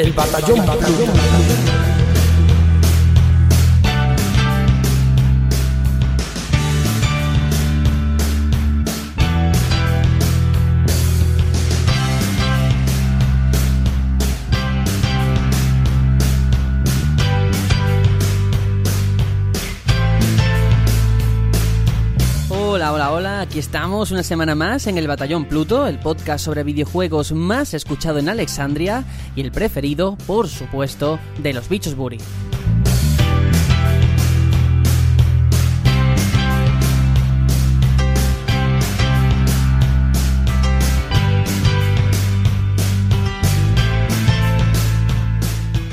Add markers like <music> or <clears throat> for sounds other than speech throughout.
El batallón. batallón. Aquí estamos una semana más en el Batallón Pluto, el podcast sobre videojuegos más escuchado en Alexandria y el preferido, por supuesto, de los bichos Buri.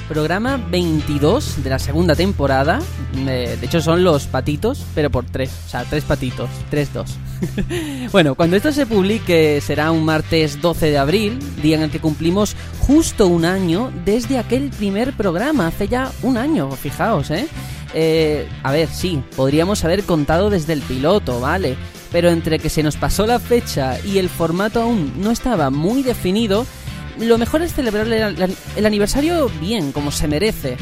Programa 22 de la segunda temporada. Eh, de hecho, son los patitos, pero por tres. O sea, tres patitos. Tres, dos. <laughs> bueno, cuando esto se publique será un martes 12 de abril, día en el que cumplimos justo un año desde aquel primer programa. Hace ya un año, fijaos, ¿eh? eh a ver, sí, podríamos haber contado desde el piloto, ¿vale? Pero entre que se nos pasó la fecha y el formato aún no estaba muy definido, lo mejor es celebrar el, aniversario bien, como se merece.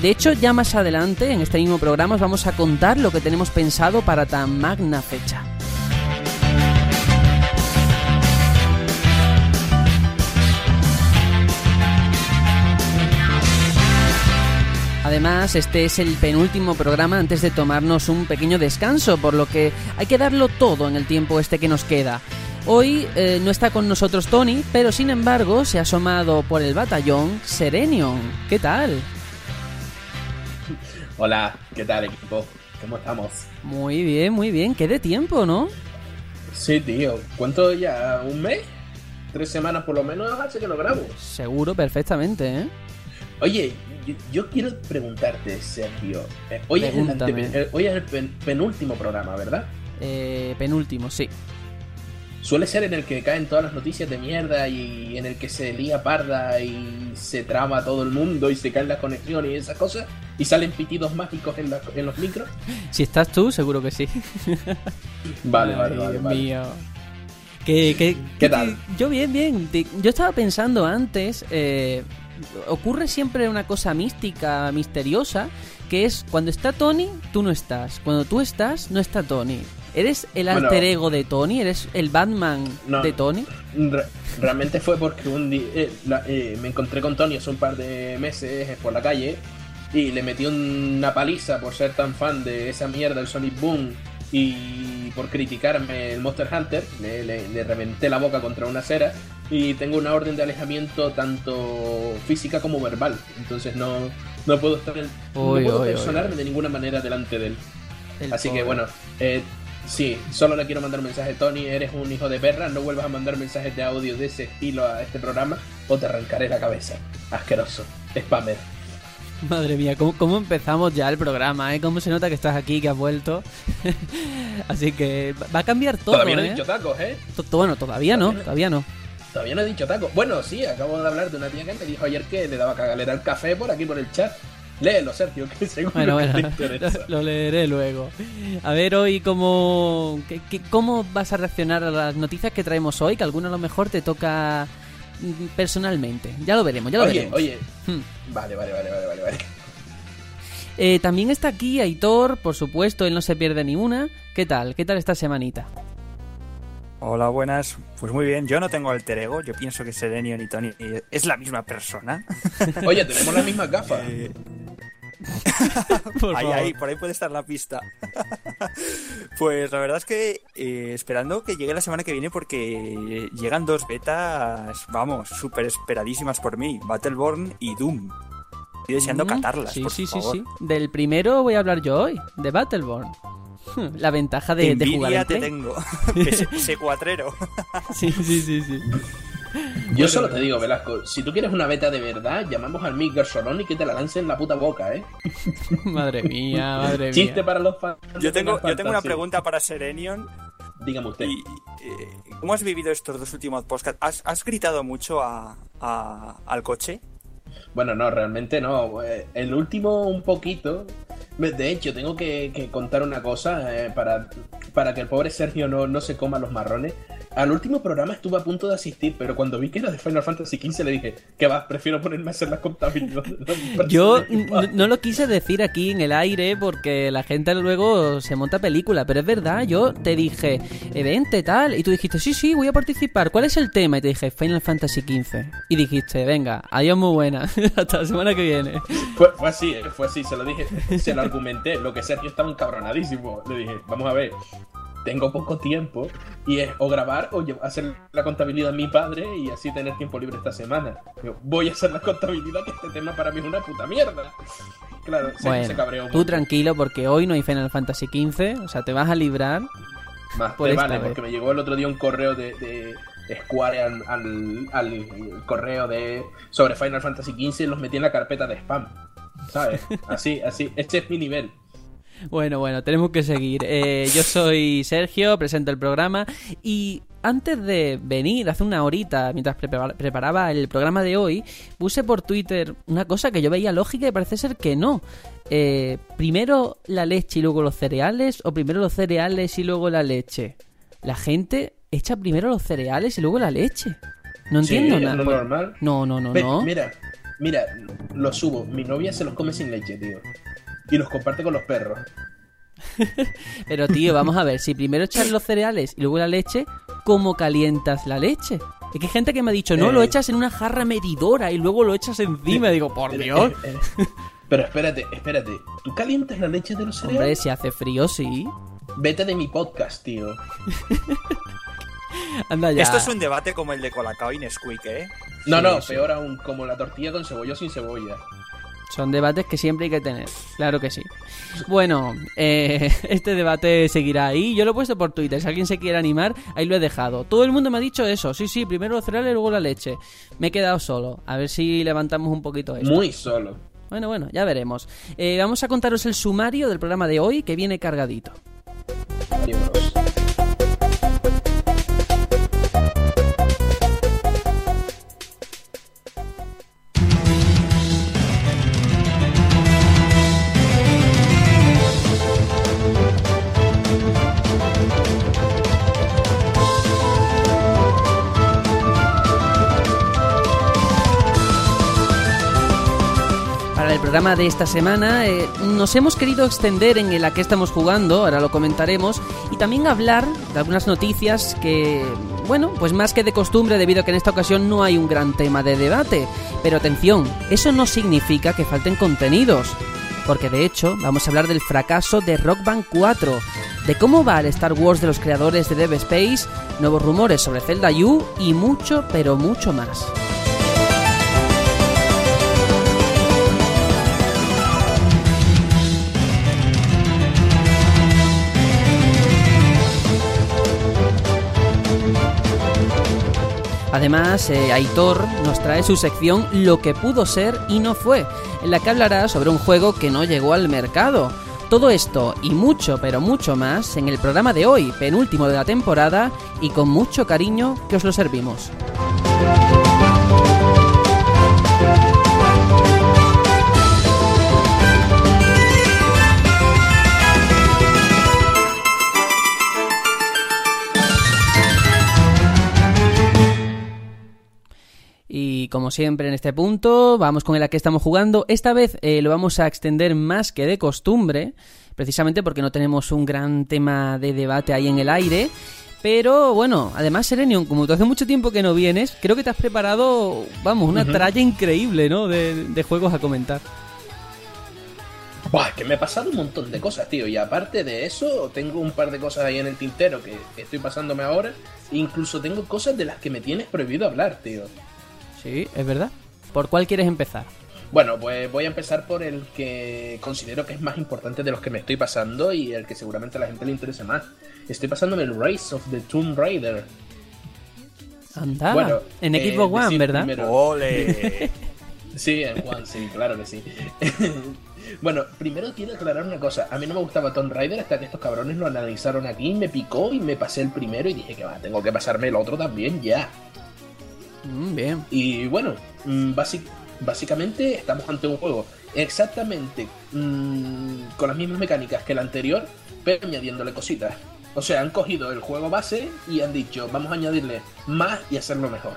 De hecho, ya más adelante, en este mismo programa, os vamos a contar lo que tenemos pensado para tan magna fecha. Además, este es el penúltimo programa antes de tomarnos un pequeño descanso, por lo que hay que darlo todo en el tiempo este que nos queda. Hoy eh, no está con nosotros Tony, pero sin embargo se ha asomado por el batallón Serenion. ¿Qué tal? Hola, ¿qué tal equipo? ¿Cómo estamos? Muy bien, muy bien. ¿Qué de tiempo, no? Sí, tío. ¿Cuánto ya? ¿Un mes? ¿Tres semanas por lo menos hace que lo grabo? Seguro, perfectamente, ¿eh? Oye, yo, quiero preguntarte, Sergio. Eh, hoy, es el, eh, hoy, es el, penúltimo programa, ¿verdad? Eh, penúltimo, sí suele ser en el que caen todas las noticias de mierda y en el que se lía parda y se trama todo el mundo y se caen las conexiones y esas cosas y salen pitidos mágicos en, los micros. Si estás tú, seguro que sí. vale, vale, vale. Mío. ¿Qué, tal? Yo bien, bien. Yo estaba pensando antes, eh, ocurre siempre una cosa mística, misteriosa, que es cuando está Tony, tú no estás. Cuando tú estás, no está Tony. ¿Eres el alter ego de Tony? ¿Eres el Batman de Tony? realmente fue porque un día eh, eh, me encontré con Tony hace un par de meses por la calle y le metí una paliza por ser tan fan de esa mierda, el Sonic Boom, y por criticarme el Monster Hunter. Le, reventé la boca contra una acera y tengo una orden de alejamiento tanto física como verbal. Entonces no, no puedo estar no puedo personarme de ninguna manera delante de él. Así que bueno, eh, Sí, solo le quiero mandar un mensaje, Tony, eres un hijo de perra, no vuelvas a mandar mensajes de audio de ese estilo a este programa o te arrancaré la cabeza. Asqueroso, spammer. Madre mía, ¿cómo, empezamos ya el programa? Eh? ¿Cómo se nota que estás aquí, que has vuelto? <laughs> Así que va a cambiar todo. Todavía no he ¿eh? dicho tacos, ¿eh? bueno, todavía, no, todavía no. Todavía no he dicho tacos. Bueno, sí, acabo de hablar de una tía que me dijo ayer que le daba cagalera al café por aquí por el chat. Léelo, Sergio, que seguro bueno, bueno, <laughs> Lo, leeré luego. A ver, hoy, ¿cómo, ¿cómo vas a reaccionar a las noticias que traemos hoy? Que alguna a lo mejor te toca mm, personalmente. Ya lo veremos, ya lo veremos. Oye, hmm. Vale, vale, vale, vale, vale. Eh, también está aquí Aitor, por supuesto, él no se pierde ni una. ¿Qué tal? ¿Qué tal esta semanita? Hola, buenas. Pues muy bien, yo no tengo alter ego, yo pienso que Serenion y Tony es la misma persona. <laughs> Oye, tenemos las mismas gafas. Eh, <laughs> ahí, ahí, por ahí puede estar la pista. <laughs> pues la verdad es que eh, esperando que llegue la semana que viene porque llegan dos betas, vamos, súper esperadísimas por mí, Battleborn y Doom. Estoy deseando mm, catarlas. Sí, por sí, sí, sí. Del primero voy a hablar yo hoy, de Battleborn. La ventaja de, de jugar. te tengo. <laughs> Ese cuatrero. <laughs> sí, sí, sí, sí. Yo solo te digo, Velasco, si tú quieres una beta de verdad, llamamos al Mick Gersolón y que te la lance en la puta boca, ¿eh? <laughs> madre mía, madre mía. Chiste para los fans. Yo tengo, yo tengo una pregunta para Serenion. Dígame usted. Eh, ¿Cómo has vivido estos dos últimos podcasts? ¿Has, gritado mucho a, al coche? Bueno, no, realmente no. Eh, el último un poquito. De hecho, tengo que, contar una cosa eh, para, para que el pobre Sergio no, no se coma los marrones. al último programa estuve a punto de asistir, pero cuando vi que era de Final Fantasy XV le dije, que va, prefiero ponerme a hacer las contabilidades. <laughs> Yo no lo quise decir aquí en el aire porque la gente luego se monta película, pero es verdad, yo te dije, evente tal, y tú dijiste, sí, sí, voy a participar, ¿cuál es el tema? Y te dije, Final Fantasy XV. Y dijiste, venga, adiós muy buena, <laughs> hasta la semana que viene. Fue, fue así, fue así, se lo dije, <laughs> se lo argumenté, lo que Sergio estaba encabronadísimo. Le dije, vamos a ver, tengo poco tiempo y es o grabar o hacer la contabilidad a mi padre y así tener tiempo libre esta semana. voy a hacer la contabilidad que este tema para mí es una puta mierda. Claro, se, cabreó Tú tranquilo porque hoy no hay Final Fantasy XV, o sea, te vas a librar. Más por vale, porque me llegó el otro día un correo de, de Square al, al, correo de sobre Final Fantasy XV y los metí en la carpeta de spam. ¿Sabes? Así, así. Este es mi nivel. Bueno, bueno, tenemos que seguir. Eh, yo soy Sergio, presento el programa y antes de venir, hace una horita, mientras preparaba el programa de hoy, puse por Twitter una cosa que yo veía lógica y parece ser que no. Eh, primero la leche y luego los cereales o primero los cereales y luego la leche. La gente echa primero los cereales y luego la leche. No entiendo nada. ¿Es normal? No, no, no, no. Mira, mira, lo subo. Mi novia se los come sin leche, tío y los comparte con los perros. <laughs> Pero tío, vamos a ver, si primero echas los cereales y luego la leche, ¿cómo calientas la leche? Es que hay gente que me ha dicho, no, lo eh. echas en una jarra medidora y luego lo echas encima. Y digo, por eh, Dios. Eh, pero espérate, espérate. ¿Tú calientas la leche de los cereales? Hombre, si hace frío, sí. Vete de mi podcast, tío. <laughs> <laughs> Anda ya. Esto es un debate como el de Colacao y Nesquik, ¿eh? No, no, peor aún, como la tortilla con cebolla o sin cebolla. Son debates que siempre hay que tener, claro que sí. Bueno, eh, <laughs> este debate seguirá ahí. Yo lo he puesto por Twitter, si alguien se quiere animar, ahí lo he dejado. Todo el mundo me ha dicho eso, sí, sí, primero los cereales, luego la leche. Me he quedado solo, a ver si levantamos un poquito esto. Muy solo. Bueno, bueno, ya veremos. Eh, vamos a contaros el sumario del programa de hoy, que viene cargadito. Programa de esta semana eh, nos hemos querido extender en el a que estamos jugando, ahora lo comentaremos, y también hablar de algunas noticias que, bueno, pues más que de costumbre debido a que en esta ocasión no hay un gran tema de debate. Pero atención, eso no significa que falten contenidos, porque de hecho vamos a hablar del fracaso de Rock Band 4, de cómo va el Star Wars de los creadores de Dev Space, nuevos rumores sobre Zelda U y mucho, pero mucho más. Además, eh, Aitor nos trae su sección Lo que pudo ser y no fue, en la que hablará sobre un juego que no llegó al mercado. Todo esto y mucho, pero mucho más en el programa de hoy, penúltimo de la temporada, y con mucho cariño que os lo servimos. Y como siempre en este punto, vamos con el a que estamos jugando. Esta vez eh, lo vamos a extender más que de costumbre, precisamente porque no tenemos un gran tema de debate ahí en el aire. Pero bueno, además, Serenion, como tú hace mucho tiempo que no vienes, creo que te has preparado, vamos, una tralla increíble, ¿no? De, juegos a comentar. Buah, que me he pasado un montón de cosas, tío. Y aparte de eso, tengo un par de cosas ahí en el tintero que estoy pasándome ahora. Incluso tengo cosas de las que me tienes prohibido hablar, tío. Sí, es verdad. ¿Por cuál quieres empezar? Bueno, pues voy a empezar por el que considero que es más importante de los que me estoy pasando y el que seguramente a la gente le interese más. Estoy pasándome el Race of the Tomb Raider. Anda, bueno, en Xbox eh, One, ¿verdad? ¡Ole! <laughs> sí, en One, sí, claro que sí. <laughs> bueno, primero quiero aclarar una cosa. A mí no me gustaba Tomb Raider hasta que estos cabrones lo analizaron aquí, me picó y me pasé el primero y dije que va, tengo que pasarme el otro también ya. Mm, bien. Y bueno, mm, básicamente estamos ante un juego exactamente mm, con las mismas mecánicas que el anterior, pero añadiéndole cositas. O sea, han cogido el juego base y han dicho, vamos a añadirle más y hacerlo mejor.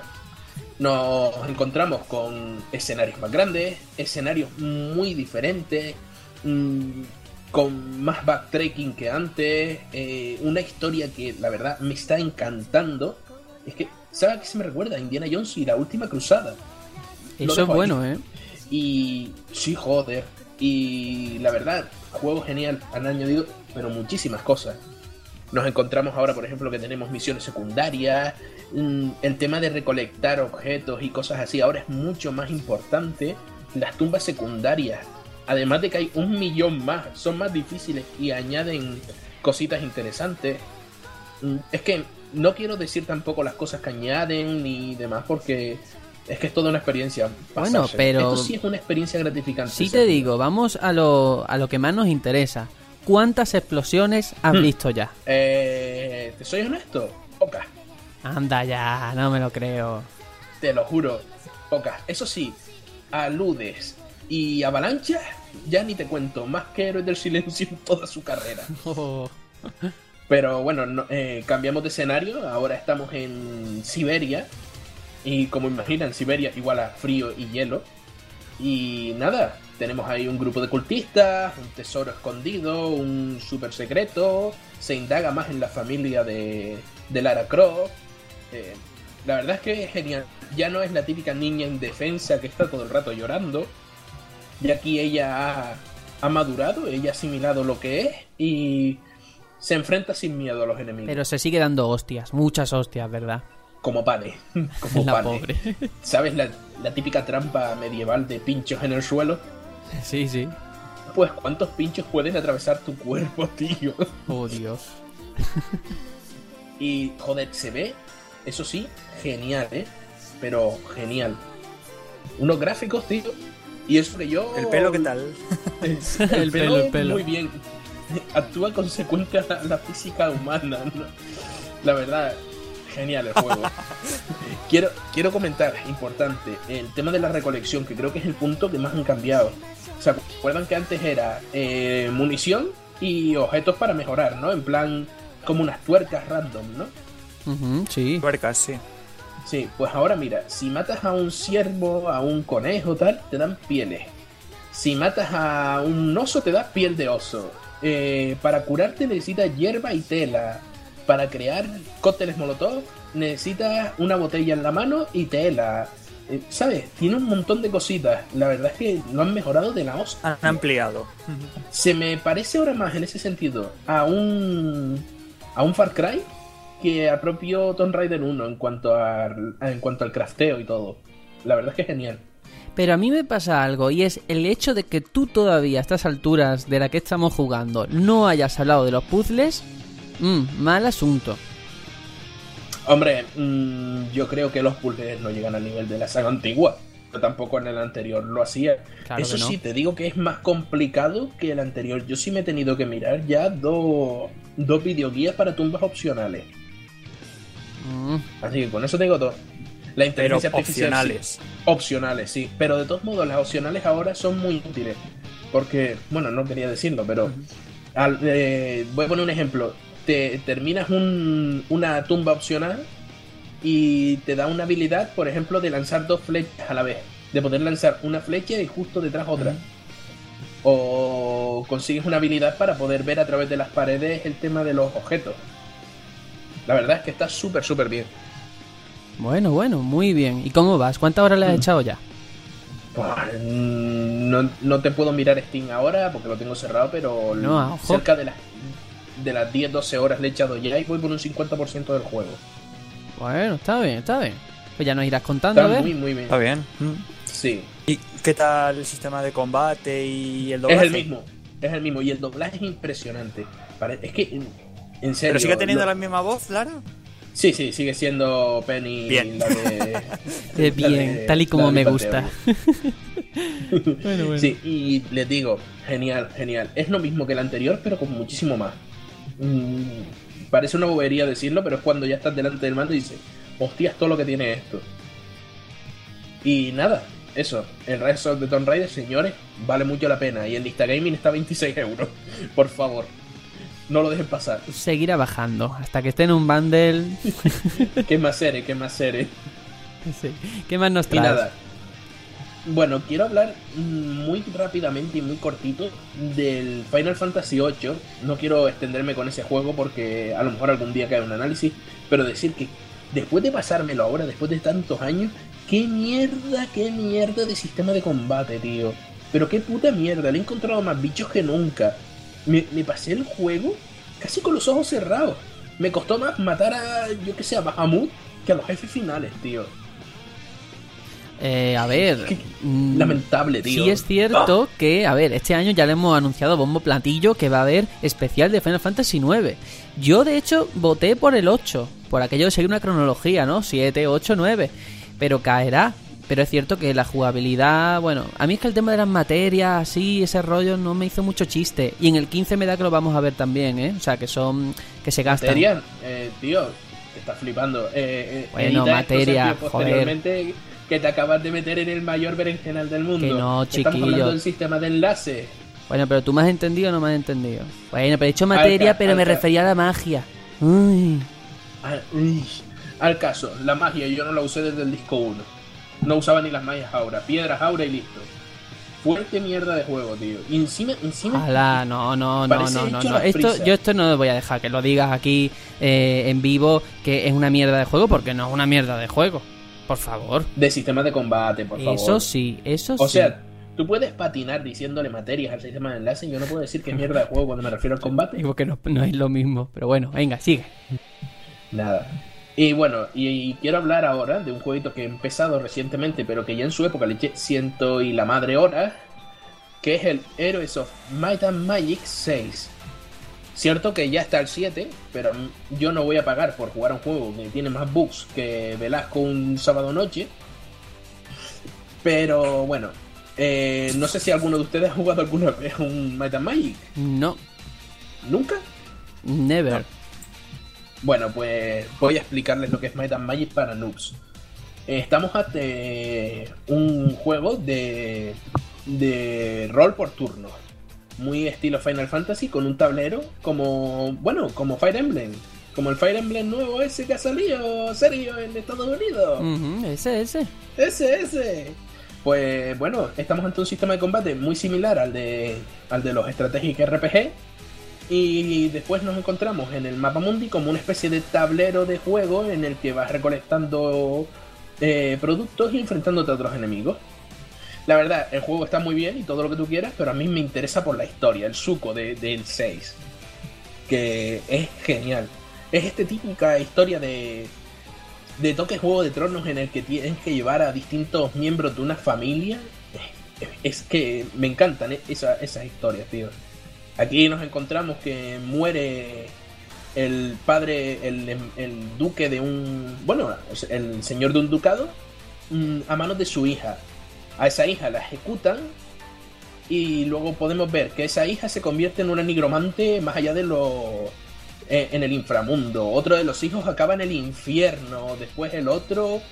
Nos encontramos con escenarios más grandes, escenarios muy diferentes, con más backtracking que antes, eh, una historia que la verdad me está encantando. Es que, ¿sabes qué se me recuerda? Indiana Jones y la última cruzada. Eso es bueno, ahí. ¿eh? Y sí, joder. Y la verdad, juego genial. Han añadido, pero muchísimas cosas. Nos encontramos ahora, por ejemplo, que tenemos misiones secundarias. mm, El tema de recolectar objetos y cosas así ahora es mucho más importante. Las tumbas secundarias, además de que hay un millón más, son más difíciles y añaden cositas interesantes. Mm, Es que no quiero decir tampoco las cosas que añaden ni demás porque es que es toda una experiencia. Bueno, pero- Esto sí es una experiencia gratificante. Sí te digo, vamos a lo, a lo que más nos interesa. ¿Cuántas explosiones has Hmm. visto ya? Eh, ¿Te soy honesto? Pocas. Anda ya, no me lo creo. Te lo juro. Pocas. Eso sí, aludes y avalanchas, ya ni te cuento. Más que Héroes del Silencio en toda su carrera. <laughs> Pero bueno, no- eh, cambiamos de escenario. Ahora estamos en Siberia. Y como imaginan, Siberia igual a frío y hielo. Y nada, tenemos ahí un grupo de cultistas, un tesoro escondido, un super secreto. Se indaga más en la familia de, de Lara Croft. Eh, la verdad es que es genial. Ya no es la típica niña indefensa que está todo el rato llorando. Y aquí ella ha, ha madurado, ella ha asimilado lo que es y se enfrenta sin miedo a los enemigos. Pero se sigue dando hostias, muchas hostias, ¿verdad? Como pane. <laughs> Como La pane. pobre. <laughs> ¿Sabes la, la típica trampa medieval de pinchos en el suelo? <laughs> Sí, sí. Pues cuántos pinchos pueden atravesar tu cuerpo, tío. Oh, Dios. Y joder, se ve, eso sí, genial, ¿eh? Pero genial. Unos gráficos, tío. Y eso que yo... ¿El pelo qué tal? el, El pelo, el pelo. Muy bien. <laughs> Actúa consecuente a la, física humana, ¿no? La verdad, genial el juego. <laughs> quiero, quiero comentar, importante, el tema de la recolección, que creo que es el punto que más han cambiado. ¿Se acuerdan que antes era eh, munición y objetos para mejorar, ¿no? En plan, como unas tuercas random, ¿no? Sí. Tuercas, sí. Sí, pues ahora mira, si matas a un ciervo, a un conejo, tal, te dan pieles. Si matas a un oso, te da piel de oso. Eh, para curarte necesitas hierba y tela. Para crear cócteles molotov, necesitas una botella en la mano y tela. Eh, ¿Sabes? Tiene un montón de cositas. La verdad es que lo han mejorado de la hostia. Han ampliado. Se me parece ahora más en ese sentido a un a un Far Cry que al propio Tomb Raider 1 en cuanto a, en cuanto al crafteo y todo. La verdad es que es genial. Pero a mí me pasa algo y es el hecho de que tú todavía a estas alturas de la que estamos jugando no hayas hablado de los puzzles. Mmm, mal asunto. Hombre, mm, yo creo que los puzzles no llegan al nivel de la saga antigua. Pero tampoco en el anterior lo hacía. Claro Eso no. sí, te digo que es más complicado que el anterior. Yo sí me he tenido que mirar ya dos, dos videoguías para tumbas opcionales. Mm, Así que con eso tengo todo. La Pero inteligencia artificial sí. opcionales. Opcionales, sí. Pero de todos modos, las opcionales ahora son muy útiles. Porque, bueno, no quería decirlo, pero. al- eh, voy a poner un ejemplo. Te terminas un- una tumba opcional y te da una habilidad, por ejemplo, de lanzar dos flechas a la vez. De poder lanzar una flecha y justo detrás otra. O consigues una habilidad para poder ver a través de las paredes el tema de los objetos. La verdad es que está súper, súper bien. Bueno, bueno, muy bien. ¿Y cómo vas? ¿Cuántas horas le has Mm. echado ya? Buah, mm, No, no te puedo mirar Steam ahora porque lo tengo cerrado, pero No, a ojo. cerca de las, de las 10-12 horas le he echado ya y voy por un 50% del juego. Bueno, está bien, está bien. Pues ya nos irás contando, a Está ver. muy, muy bien. Está bien. Mm. Sí, ¿Y qué tal el sistema de combate y el es doblaje? el mismo. Es el mismo. Y el doblaje es impresionante. Es que, en- en serio. ¿Pero sigue teniendo lo- la misma voz, Lara? Sí, sí, sigue siendo Penny Bien. la de. <laughs> La bien, de- tal y como me gusta. <laughs> Bueno, bueno. Sí, y les digo, genial, genial. Es lo mismo que el anterior, pero con muchísimo más. Mm, parece una bobería decirlo, pero es cuando ya estás delante del mando y dices, hostias, todo lo que tiene esto. Y nada, eso, el Rise of the Tomb Raider, señores, vale mucho la pena. Y el Lista Gaming está a 26 euros, <laughs> por favor. No lo dejen pasar. Seguirá bajando hasta que esté en un bundle. <laughs> ¿Qué más seré? ¿Qué más seré? Sí. ¿Qué más nos Y traes? nada. Bueno, quiero hablar muy rápidamente y muy cortito del Final Fantasy VIII. No quiero extenderme con ese juego porque a lo mejor algún día cae un análisis, pero decir que después de pasármelo ahora, después de tantos años, qué mierda, qué mierda de sistema de combate, tío. Pero qué puta mierda, le he encontrado más bichos que nunca. Me, me pasé el juego casi con los ojos cerrados. Me costó más matar a, yo que sé, a Bahamut que a los jefes finales, tío. Eh, a ver. Qué mm, Lamentable, tío. Sí es cierto que, a ver, este año ya le hemos anunciado bombo platillo que va a haber especial de Final Fantasy IX. Yo, de hecho, voté por el 8, por aquello de seguir una cronología, ¿no? 7, 8, 9. Pero caerá. Pero es cierto que la jugabilidad, bueno, a mí es que el tema de las materias, así, ese rollo, no me hizo mucho chiste. Y en el 15 me da que lo vamos a ver también, ¿eh? O sea, que son, que se gastan. Materia, eh, tío, te estás flipando. Eh, eh, Bueno, materia, joder. posteriormente, Que te acabas de meter en el mayor berenjenal del mundo. Que no, Estamos chiquillo. hablando del sistema de enlace. Bueno, pero tú me has entendido o no me has entendido. Bueno, pero he dicho materia, Alca, pero me refería a la magia. Uy. Al, uy. Al caso, la magia yo no la usé desde el disco 1. No usaba ni las magias aura. Piedras aura y listo. Fuerte mierda de juego, tío. Y encima, encima. Ala, no, no, no, no, no, Esto, yo esto no voy a dejar que lo digas aquí eh, en vivo que es una mierda de juego porque no es una mierda de juego. Por favor. De sistema de combate, por favor. Eso sí, eso O sí. sea, tú puedes patinar diciéndole materias al sistema de enlace y yo no puedo decir que es mierda de juego cuando me refiero al combate. <laughs> Digo que no, no es lo mismo, pero bueno, venga, sigue. Nada. Y bueno, y, y quiero hablar ahora de un jueguito que he empezado recientemente, pero que ya en su época le eché ciento y la madre hora, que es el Heroes of Might and Magic 6. Cierto que ya está el 7, pero yo no voy a pagar por jugar a un juego que tiene más bugs que Velasco un sábado noche. Pero bueno, eh, no sé si alguno de ustedes ha jugado alguna vez un Might and Magic. No, ¿Nunca? never. Bueno, pues voy a explicarles lo que es Might and Magic para noobs. Eh, Estamos ante un juego de, de rol por turno. Muy estilo Final Fantasy, con un tablero como, bueno, como Fire Emblem. Como el Fire Emblem nuevo ese que ha salido, serio, en Estados Unidos. Ese, ese. Ese, ese. Pues bueno, estamos ante un sistema de combate muy similar al de, al de los Strategic RPG. Y después nos encontramos en el mapa mundi como una especie de tablero de juego en el que vas recolectando eh, productos y enfrentándote a otros enemigos. La verdad, el juego está muy bien y todo lo que tú quieras, pero a mí me interesa por la historia, el suco de- del 6. Que es genial. Es esta típica historia de, de toque Juego de Tronos en el que tienes que llevar a distintos miembros de una familia. Es, que me encantan eh, esa- esas historias, tío. Aquí nos encontramos que muere el padre, el, duque de un. Bueno, el señor de un ducado mm, a manos de su hija. A esa hija la ejecutan y luego podemos ver que esa hija se convierte en una nigromante más allá de lo. eh, en el inframundo. Otro de los hijos acaba en el infierno. Después el otro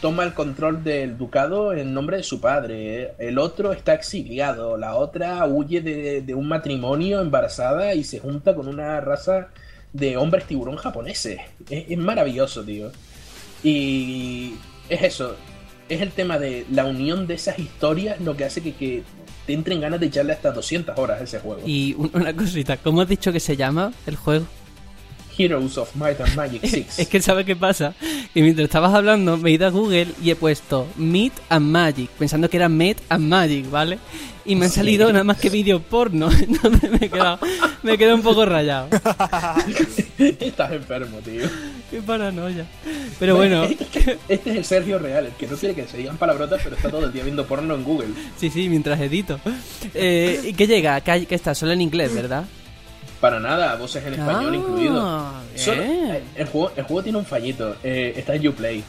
toma el control del ducado en nombre de su padre. El otro está exiliado. La otra huye de, un matrimonio embarazada y se junta con una raza de hombres tiburón japoneses. Es, maravilloso, tío. Y es eso. Es el tema de la unión de esas historias lo que hace que, que te entren ganas de echarle hasta 200 horas a ese juego. Y un- una cosita, ¿cómo has dicho que se llama el juego? Heroes of Might and Magic 6. Es que ¿sabes qué pasa? Que mientras estabas hablando me he ido a Google y he puesto Meat and Magic, pensando que era Met and Magic, ¿vale? Y me han Sí. salido nada más que vídeos porno, <laughs> entonces me he quedado, me he quedado un poco rayado. Estás enfermo, tío. Qué paranoia. Pero bueno, Este es el Sergio Real, el que no quiere que se digan palabrotas, pero está todo el día viendo porno en Google. sí, sí, mientras edito. Eh, ¿Y qué llega? ¿Qué, qué está? Solo en inglés, ¿verdad? Para nada, voces en español Ah, incluido. Solo- eh, el, juego, el juego tiene un fallito. eh, está en Uplay.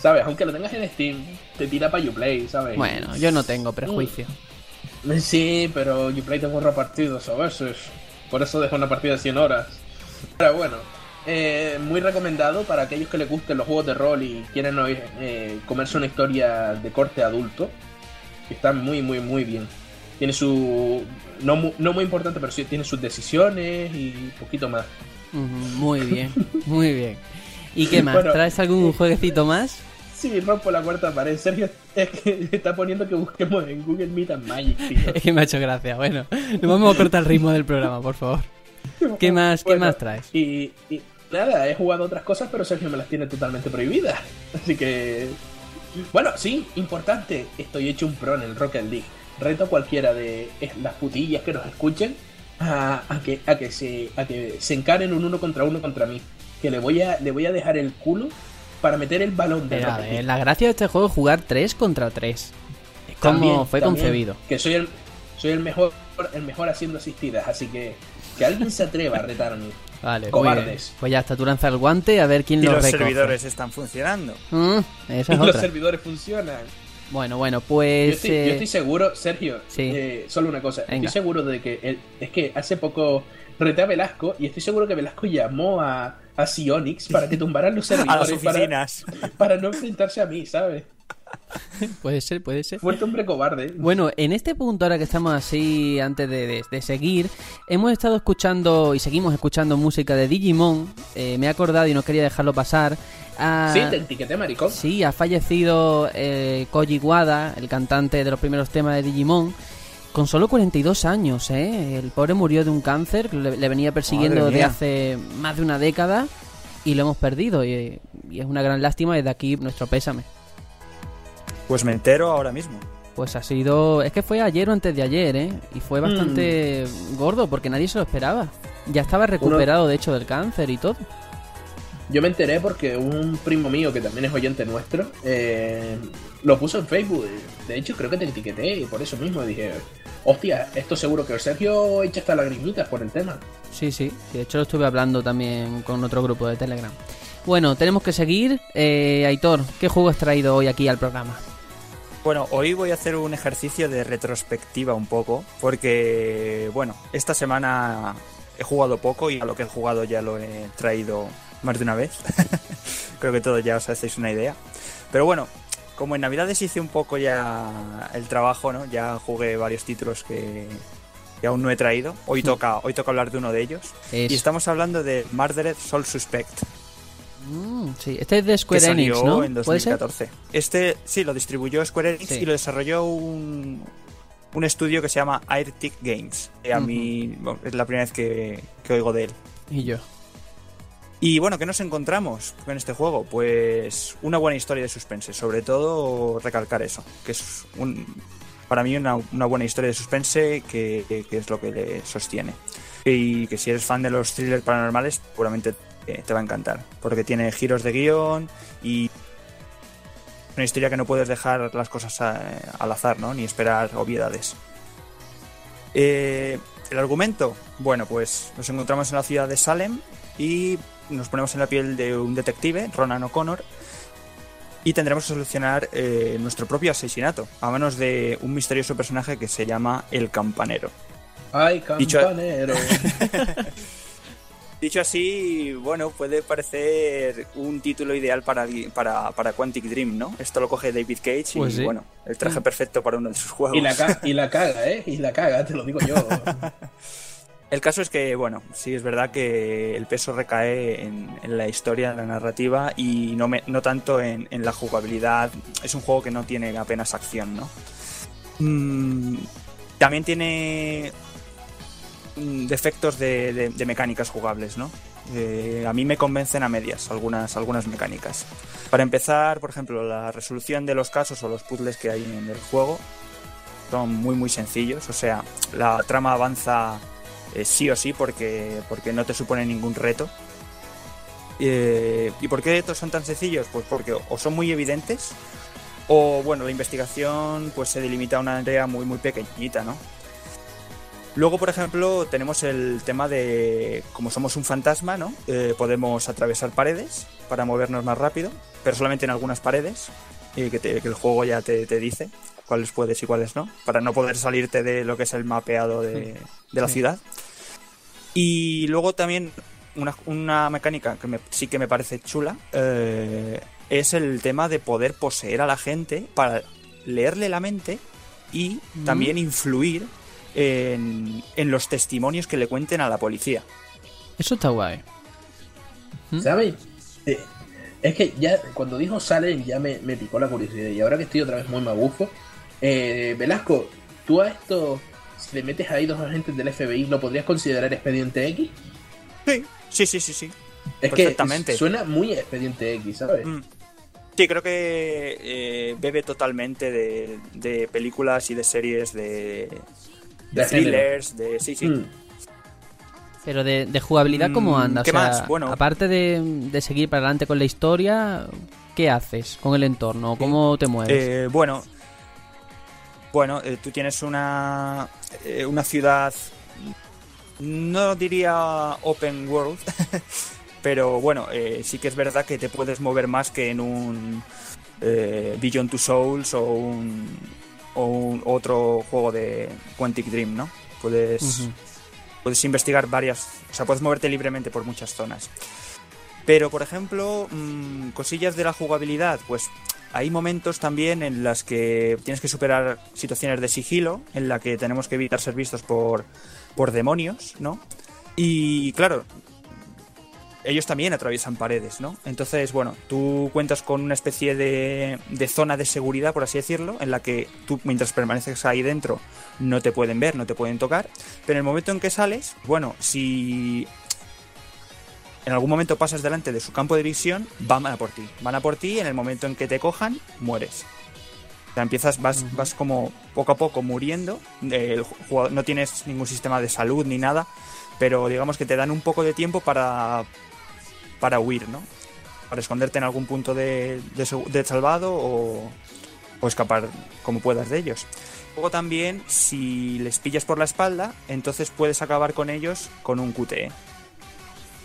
¿Sabes? Aunque lo tengas en Steam, te tira para Uplay, ¿sabes? Bueno, yo no tengo prejuicio. Sí, pero Uplay te borra partidos a veces. Por eso dejo una partida de 100 horas. Pero bueno, eh, muy recomendado para aquellos que les gusten los juegos de rol y quieren eh, comerse una historia de corte adulto. Está muy, muy, muy bien. tiene su. No, mu- no muy importante, pero sí tiene sus decisiones y poquito más. Muy bien, <laughs> muy bien. ¿Y qué más? Bueno, ¿Traes algún jueguecito más? Sí, rompo la cuarta pared. Sergio <laughs> es que está poniendo que busquemos en Google Meet and Magic, tío. <laughs> Es que me ha hecho gracia. Bueno, nos vamos a cortar el ritmo del programa, por favor. ¿Qué más, qué más traes? Y, y nada, he jugado otras cosas, pero Sergio me las tiene totalmente prohibidas. Así que. Bueno, sí, importante. Estoy hecho un pro en el Rocket League. Reto a cualquiera de eh, las putillas que nos escuchen a, a que, a, que se, a que se encaren un uno contra uno contra mí. Que le voy a, le voy a dejar el culo para meter el balón de Pero, a Rocket ver, League. la gracia de este juego es jugar 3 contra 3. Es como También, fue también, concebido. Que soy el, soy el mejor, el mejor haciendo asistidas, así que que alguien se atreva a retarme. <laughs> Vale, muy Cobardes. bien. Pues ya está, tú lanzas el guante a ver quién Y lo los recoge. servidores están funcionando. Mm, esa es <laughs> Los otra. servidores funcionan. Bueno, bueno, Yo pues... estoy, eh, yo estoy seguro, Sergio, sí. eh, solo una cosa. Venga. Estoy seguro de que. el- es que hace poco reté a Velasco y estoy seguro que Velasco llamó a, a Sionix para que tumbaran los <laughs> A las servidores para, oficinas. para no enfrentarse a mí, ¿sabes? <laughs> Puede ser, puede ser. Fuerte hombre cobarde. Bueno, en este punto, ahora que estamos así, antes de, de- de seguir, hemos estado escuchando y seguimos escuchando música de Digimon. Eh, me he acordado y no quería dejarlo pasar. Ah, Sí, te etiqueté, maricón. sí, ha fallecido eh, Koji Wada, el cantante de los primeros temas de Digimon. Con solo 42 años, ¿eh? El pobre murió de un cáncer que le, le venía persiguiendo Madre de mía. hace más de una década y lo hemos perdido. Y, y es una gran lástima desde aquí nuestro pésame. Pues me entero ahora mismo. Pues ha sido. Es que fue ayer o antes de ayer, ¿eh? Y fue bastante gordo porque nadie se lo esperaba. Ya estaba recuperado, de hecho, del cáncer y todo. Yo me enteré porque un primo mío, que también es oyente nuestro, eh, lo puso en Facebook. De hecho, creo que te etiqueté y por eso mismo dije, hostia, esto seguro que el Sergio echa hasta lagrimitas por el tema. Sí, sí. De hecho, lo estuve hablando también con otro grupo de Telegram. Bueno, tenemos que seguir. Eh, Aitor, ¿qué juego has traído hoy aquí al programa? Bueno, hoy voy a hacer un ejercicio de retrospectiva un poco, porque, bueno, esta semana he jugado poco y a lo que he jugado ya lo he traído más de una vez. <laughs> Creo que todos ya os hacéis una idea. Pero bueno, como en Navidades hice un poco ya el trabajo, ¿no? Ya jugué varios títulos que, que aún no he traído. Hoy toca, hoy toca hablar de uno de ellos. Es- Y estamos hablando de Murdered Soul Suspect. Mm, sí, este es de que Square salió Enix, ¿no? en ¿Puede ser? 2014. Este sí lo distribuyó Square Enix Sí. y lo desarrolló un, un estudio que se llama Airtic Games. Que a mí bueno, es la primera vez que, que oigo de él. Y yo. Y bueno, ¿qué nos encontramos con este juego? Pues una buena historia de suspense, sobre todo recalcar eso, que es un, para mí una, una buena historia de suspense que, que- es lo que le sostiene. Y que si eres fan de los thrillers paranormales, seguramente te va a encantar, porque tiene giros de guion y una historia que no puedes dejar las cosas al azar, ¿no? Ni esperar obviedades. Eh, el argumento, bueno, pues nos encontramos en la ciudad de Salem y nos ponemos en la piel de un detective, Ronan O'Connor, y tendremos que solucionar eh, nuestro propio asesinato a manos de un misterioso personaje que se llama El Campanero. Ay, Dicho- campanero. <laughs> Dicho así, bueno, puede parecer un título ideal para, para, para Quantic Dream, ¿no? Esto lo coge David Cage y, Pues sí. bueno, el traje perfecto para uno de sus juegos. y, la ca- y la caga, ¿eh? Y la caga, te lo digo yo. <laughs> El caso es que, bueno, sí es verdad que el peso recae en, la historia, en la narrativa y no, tanto en, la jugabilidad. Es un juego que no tiene apenas acción, ¿no? Mm, también tiene mm, defectos de, de- de mecánicas jugables, ¿no? Eh, a mí me convencen a medias algunas, algunas mecánicas. Para empezar, por ejemplo, la resolución de los casos o los puzzles que hay en el juego son muy muy sencillos. O sea, la trama avanza eh, sí o sí porque, porque no te supone ningún reto. Eh, ¿Y por qué estos son tan sencillos? Pues porque o son muy evidentes o bueno, la investigación pues se delimita a una área muy muy pequeñita, ¿no? Luego, por ejemplo, tenemos el tema de, como somos un fantasma, ¿no? Eh, podemos atravesar paredes para movernos más rápido, pero solamente en algunas paredes, que, que el juego ya te, te dice cuáles puedes y cuáles no, para no poder salirte de lo que es el mapeado de, de la Sí. ciudad. Y luego también una, una mecánica que me- sí que me parece chula eh, es el tema de poder poseer a la gente para leerle la mente y también influir en, en los testimonios que le cuenten a la policía. Eso está guay. ¿Mm? ¿Sabes? Eh, es que ya cuando dijo Salen ya me, me, picó la curiosidad. Y ahora que estoy otra vez muy magufo, eh, Velasco, tú a esto, si le metes ahí dos agentes del FBI, ¿lo podrías considerar expediente X? Sí, sí, sí, sí. sí. Es que suena muy expediente X, ¿sabes? Mm. Sí, creo que eh, bebe totalmente de, de, películas y de series de, de, thrillers, de... Sí, sí. Mm. Pero de, jugabilidad, ¿cómo mm, anda? ¿Qué más? Bueno, aparte de, seguir para adelante con la historia, ¿qué haces con el entorno? ¿Cómo te mueves? Eh, bueno, bueno, eh, tú tienes una, eh, una ciudad, no diría open world, <laughs> pero bueno, sí que es verdad que te puedes mover más que en un Beyond Two Souls o un, o un otro juego de Quantic Dream, ¿no? Puedes puedes investigar varias, o sea, puedes moverte libremente por muchas zonas. Pero, por ejemplo, mm, cosillas de la jugabilidad, pues hay momentos también en las que tienes que superar situaciones de sigilo, en la que tenemos que evitar ser vistos por, por demonios, ¿no? Y claro, ellos también atraviesan paredes, ¿no? Entonces, bueno, tú cuentas con una especie de, de, zona de seguridad, por así decirlo, en la que tú, mientras permaneces ahí dentro, no te pueden ver, no te pueden tocar, pero en el momento en que sales, bueno, si en algún momento pasas delante de su campo de visión, van a por ti. Van a por ti y en el momento en que te cojan, mueres. O sea, empiezas, vas, vas como poco a poco muriendo. El jugador, no tienes ningún sistema de salud ni nada, pero digamos que te dan un poco de tiempo para, para huir, ¿no? Para esconderte en algún punto de, de, salvado o, o, escapar como puedas de ellos. Luego también, si les pillas por la espalda, entonces puedes acabar con ellos con un QTE.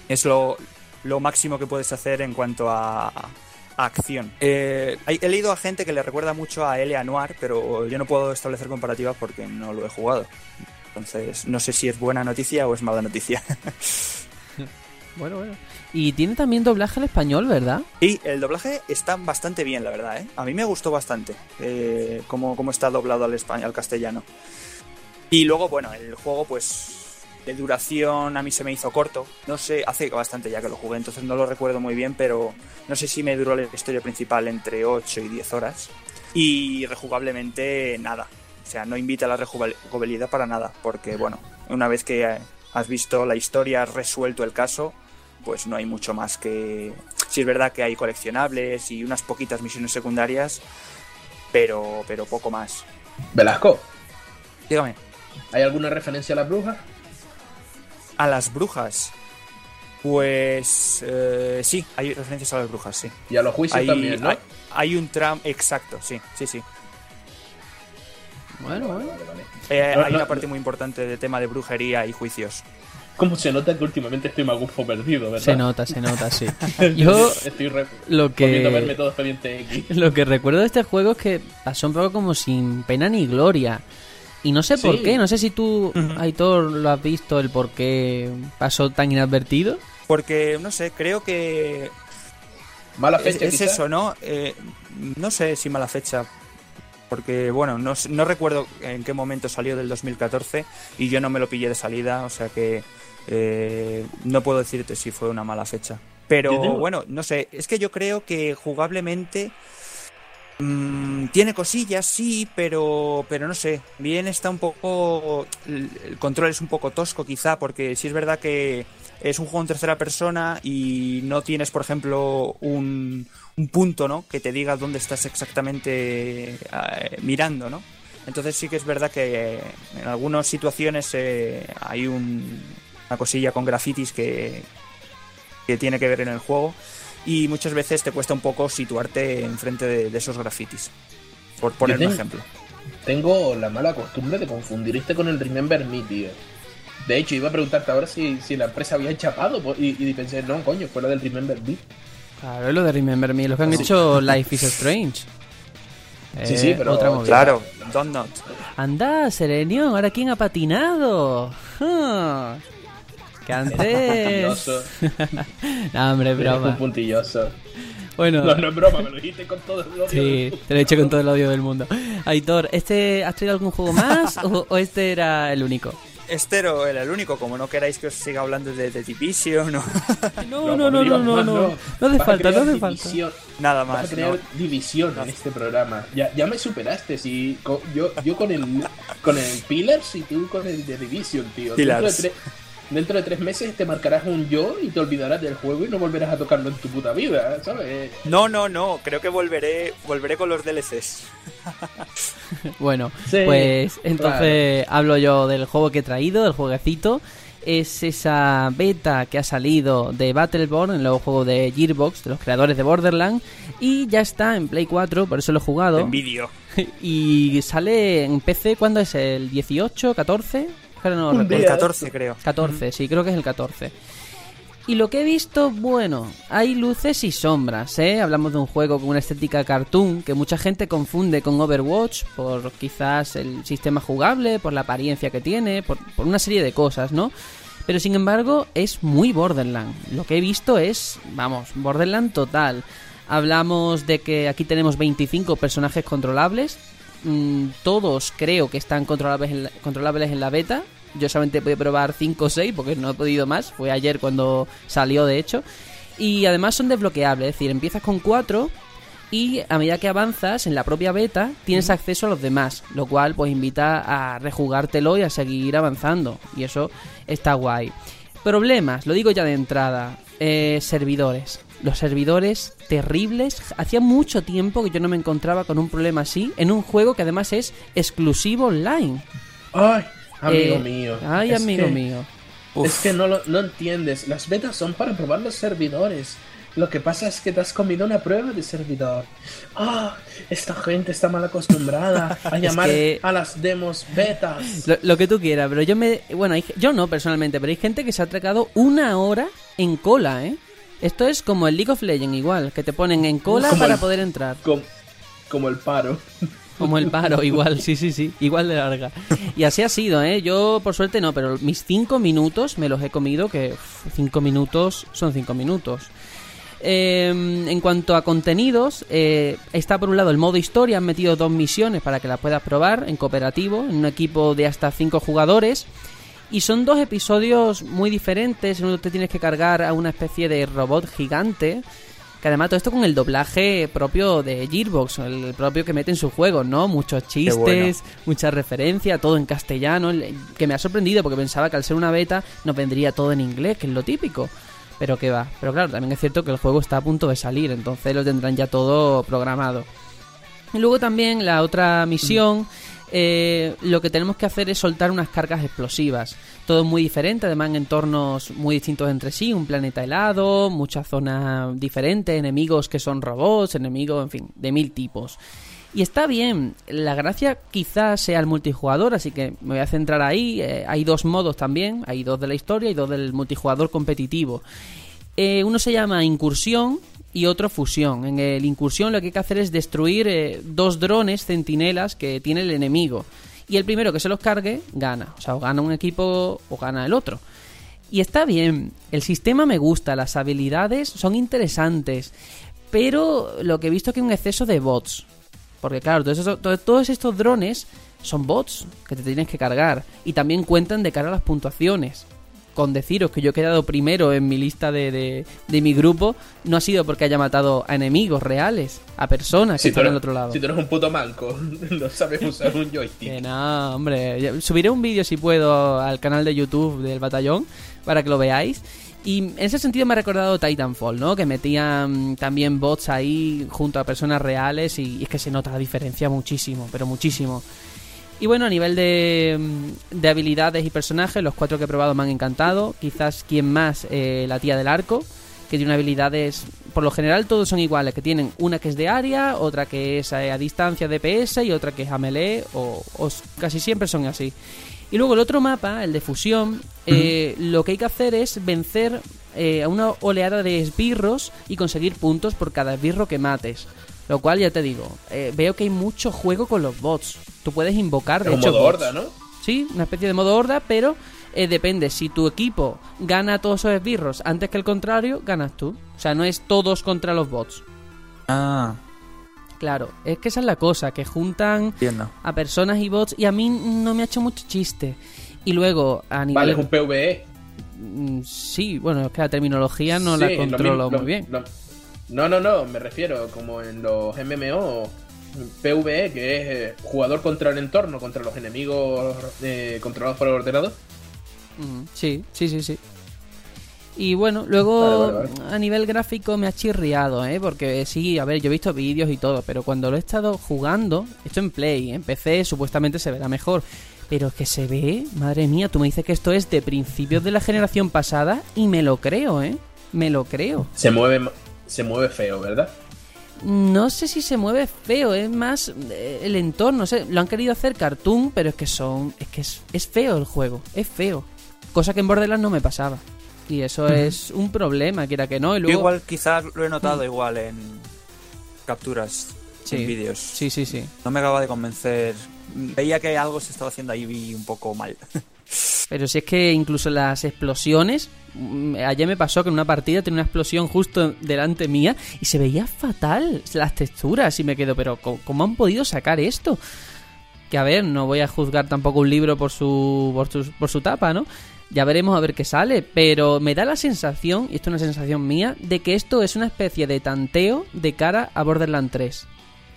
Es lo, lo máximo que puedes hacer en cuanto a, acción. Eh, he leído a gente que le recuerda mucho a L.A. Noir, pero yo no puedo establecer comparativas porque no lo he jugado. Entonces, no sé si es buena noticia o es mala noticia. <laughs> bueno, bueno. Y tiene también doblaje al español, ¿verdad? Sí, el doblaje está bastante bien, la verdad, ¿eh? A mí me gustó bastante eh, cómo, está doblado al, español, al castellano. Y luego, bueno, el juego, pues, de duración a mí se me hizo corto. No sé, hace bastante ya que lo jugué, entonces no lo recuerdo muy bien, pero no sé si me duró la historia principal entre 8 y 10 horas. Y rejugablemente nada. O sea, no invita a la rejugabilidad para nada, porque, bueno, una vez que has visto la historia, has resuelto el caso, pues no hay mucho más que... Sí es verdad que hay coleccionables y unas poquitas misiones secundarias, pero, pero poco más. Velasco. Dígame. ¿Hay alguna referencia a las brujas? A las brujas. Pues eh, sí, hay referencias a las brujas, sí. Y a los juicios también, ¿no? Hay, un tram exacto, sí, sí, sí. Bueno, bueno. Eh, hay una parte muy importante de tema de brujería y juicios. ¿Cómo se nota que últimamente estoy magufo perdido, verdad? Se nota, se nota, sí. <laughs> Yo estoy lo que verme todo expediente X. <laughs> Lo que recuerdo de este juego es que pasó un poco como sin pena ni gloria. Y no sé por qué, no sé si tú, Aitor, lo has visto el por qué pasó tan inadvertido. Porque, no sé, creo que... Mala fecha. Es, eso, ¿no? Eh, no sé si mala fecha. Porque, bueno, no, no recuerdo en qué momento salió del 2014 y yo no me lo pillé de salida, o sea que eh, no puedo decirte si fue una mala fecha. Pero bueno, no sé, es que yo creo que jugablemente mm, tiene cosillas, sí, pero, pero no sé, bien está un poco... El control es un poco tosco quizá, porque sí es verdad que es un juego en tercera persona y no tienes, por ejemplo, un, un punto, ¿no? Que te diga dónde estás exactamente eh, mirando, ¿no? Entonces sí que es verdad que en algunas situaciones eh, hay un, una cosilla con grafitis que, que tiene que ver en el juego y muchas veces te cuesta un poco situarte enfrente de, de esos grafitis. Por poner un ejemplo. Tengo la mala costumbre de confundirte con el Remember Me, tío. De hecho, iba a preguntarte ahora si, si la empresa había chapado y, y, pensé, no, coño, fue la del Remember Me. Claro, es lo de Remember Me, lo que han hecho Life is Strange. <laughs> Sí, sí, pero otra Claro, Don't Not. Anda, Serenión, ahora quién ha patinado. Que antes. <laughs> no, hombre, broma. Un puntilloso. Bueno, No, no es broma, me lo dijiste con todo el odio. sí, te lo he dicho con todo el odio del mundo. Aitor, ¿este has traído algún juego más o, o este era el único? Estero era el único, como no queráis que os siga hablando de The Division o <laughs> No, no, no, no, no, no. No hace falta, no hace falta. división. nada Vas a más. crear ¿no? división en este programa. Ya, ya me superaste, si yo, yo con el con el Pillars y tú con el de Division, tío. Dentro de, Pillars. Dentro de tres meses te marcarás un yo y te olvidarás del juego y no volverás a tocarlo en tu puta vida, ¿sabes? No, no, no, creo que volveré volveré con los DLCs. <laughs> Bueno, Sí, pues entonces hablo yo del juego que he traído, del jueguecito. Es esa beta que ha salido de Battleborn, el nuevo juego de Gearbox, de los creadores de Borderlands. Y ya está en Play 4, por eso lo he jugado. envidio. <laughs> Y sale en PC, ¿cuándo es? ¿El 18? ¿14? Ahora no Un recuerdo. El día. 14 creo. 14, sí, creo que es el 14. Y lo que he visto, bueno, hay luces y sombras, ¿eh? Hablamos de un juego con una estética cartoon que mucha gente confunde con Overwatch por quizás el sistema jugable, por la apariencia que tiene, por, por una serie de cosas, ¿no? Pero sin embargo es muy Borderland. Lo que he visto es, vamos, Borderland total. Hablamos de que aquí tenemos 25 personajes controlables. Mm, todos creo que están controlables en la, controlables en la beta. Yo solamente pude probar 5 o 6 porque no he podido más. Fue ayer cuando salió, de hecho. Y además son desbloqueables. Es decir, empiezas con 4 y a medida que avanzas en la propia beta tienes acceso a los demás, lo cual pues invita a rejugártelo y a seguir avanzando. Y eso está guay. Problemas, lo digo ya de entrada. Eh, servidores. Los servidores terribles. Hacía mucho tiempo que yo no me encontraba con un problema así en un juego que además es exclusivo online. Ay, amigo Eh, mío. Ay, Es amigo que- mío. Es que no, lo, no entiendes. Las betas son para probar los servidores. Lo que pasa es que te has comido una prueba de servidor. Ah, esta gente está mal acostumbrada <laughs> a llamar que- a las demos betas. Lo, lo que tú quieras, pero yo me. Bueno, hay- yo no personalmente, pero hay gente que se ha atracado una hora en cola, ¿eh? Esto es como el League of Legends, igual, que te ponen en cola Como para el- poder entrar. Com- como el paro. <laughs> Como el paro, igual, sí, sí, sí, igual de larga. Y así ha sido, ¿eh? Yo, por suerte, no, pero mis cinco minutos me los he comido, que cinco minutos son cinco minutos. Eh, en cuanto a contenidos, eh, está por un lado el modo historia, han metido dos misiones para que las puedas probar en cooperativo, en un equipo de hasta cinco jugadores. Y son dos episodios muy diferentes. En uno te tienes que cargar a una especie de robot gigante. Que además todo esto con el doblaje propio de Gearbox, el propio que mete en sus juegos, ¿no? Muchos chistes, bueno. mucha referencia, todo en castellano, el- que me ha sorprendido porque pensaba que al ser una beta nos vendría todo en inglés, que es lo típico. Pero que va. Pero claro, también es cierto que el juego está a punto de salir, entonces lo tendrán ya todo programado. Y luego también la otra misión, eh, lo que tenemos que hacer es soltar unas cargas explosivas. Todo muy diferente, además en entornos muy distintos entre sí, un planeta helado, muchas zonas diferentes, enemigos que son robots, enemigos, en fin, de mil tipos. Y está bien, la gracia quizás sea el multijugador, así que me voy a centrar ahí. Eh, hay dos modos también, hay dos de la historia y dos del multijugador competitivo. Eh, uno se llama incursión y otro fusión. En el incursión lo que hay que hacer es destruir eh, dos drones centinelas que tiene el enemigo. Y el primero que se los cargue gana. O sea, o gana un equipo o gana el otro. Y está bien, el sistema me gusta, las habilidades son interesantes. Pero lo que he visto es que hay un exceso de bots. Porque claro, todos, to- todos estos drones son bots que te tienes que cargar. Y también cuentan de cara a las puntuaciones. Con deciros que yo he quedado primero en mi lista de, de, de mi grupo, no ha sido porque haya matado a enemigos reales, a personas que Si están al otro lado. si tú eres un puto manco, <laughs> no sabes usar un Que joystick. no, hombre. Subiré un vídeo si puedo al canal de YouTube del batallón para que lo veáis. Y en ese sentido me ha recordado Titanfall, ¿no? Que metían también bots ahí junto a personas reales y, y es que se nota la diferencia muchísimo, pero muchísimo. Y bueno, a nivel de, mm, de habilidades y personajes, los cuatro que he probado me han encantado. Quizás quien más, eh, la tía del arco, que tiene habilidades, por lo general todos son iguales, que tienen una que es de área, otra que es eh, a distancia de PS y otra que es a melee, o, casi siempre son así. Y luego el otro mapa, el de fusión, eh, lo que hay que hacer es vencer eh, a una oleada de esbirros y conseguir puntos por cada esbirro que mates. Lo cual ya te digo, eh, veo que hay mucho juego con los bots. Tú puedes invocar, de hecho, modo bots. horda, ¿no? Sí, una especie de modo horda, pero eh, depende. Si tu equipo gana a todos esos esbirros antes que el contrario, ganas tú. O sea, no es todos contra los bots. Ah, Claro, es que esa es la cosa, que juntan entiendo. a personas y bots y a mí no me ha hecho mucho chiste. Y luego, a nivel... Vale, es un PvE. Mm, Sí, bueno, es que la terminología no Sí, la lo controlo mismo- muy lo- bien. lo- no, no, no, me refiero como en los MMO, PvE, que es eh, jugador contra el entorno, contra los enemigos eh, controlados por el ordenador. Sí, sí, sí, sí. Y bueno, luego Vale, vale, a nivel gráfico me ha chirriado, ¿eh? Porque sí, a ver, yo he visto vídeos y todo, pero cuando lo he estado jugando, esto en Play, en PC supuestamente se verá mejor. Pero es que se ve, madre mía, tú me dices que esto es de principios de la generación pasada y me lo creo, ¿eh? Me lo creo. Se mueve, se mueve feo, ¿verdad? No sé si se mueve feo, es más eh, el entorno, no sé, lo han querido hacer cartoon, pero es que son, es que es, es feo el juego, es feo. Cosa que en Borderlands no me pasaba. Y eso es un problema, quiera que no. Y luego, igual quizás lo he notado igual en capturas, Sí. en vídeos. Sí, sí, sí. No me acaba de convencer. Veía que algo se estaba haciendo ahí un poco mal. <laughs> Pero si es que incluso las explosiones, ayer me pasó que en una partida tenía una explosión justo delante mía y se veía fatal las texturas y me quedo, pero ¿cómo, han podido sacar esto? Que a ver, no voy a juzgar tampoco un libro por su, por su, por su tapa, ¿no? Ya veremos a ver qué sale, pero me da la sensación, y esto es una sensación mía, de que esto es una especie de tanteo de cara a Borderlands 3.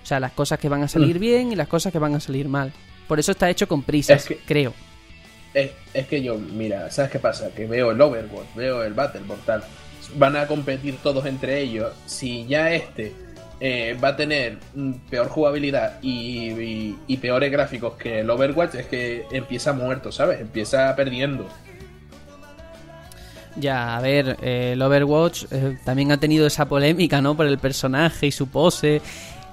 O sea, las cosas que van a salir Mm. bien y las cosas que van a salir mal. Por eso está hecho con prisas, Es que- creo. Es, que yo, mira, ¿sabes qué pasa? Que veo el Overwatch, veo el Battleborn, tal. Van a competir todos entre ellos. Si ya este eh, va a tener mm, peor jugabilidad y, y- y peores gráficos que el Overwatch, es que empieza muerto, ¿sabes? Empieza perdiendo. Ya, a ver, eh, el Overwatch eh, también ha tenido esa polémica, ¿no? Por el personaje y su pose,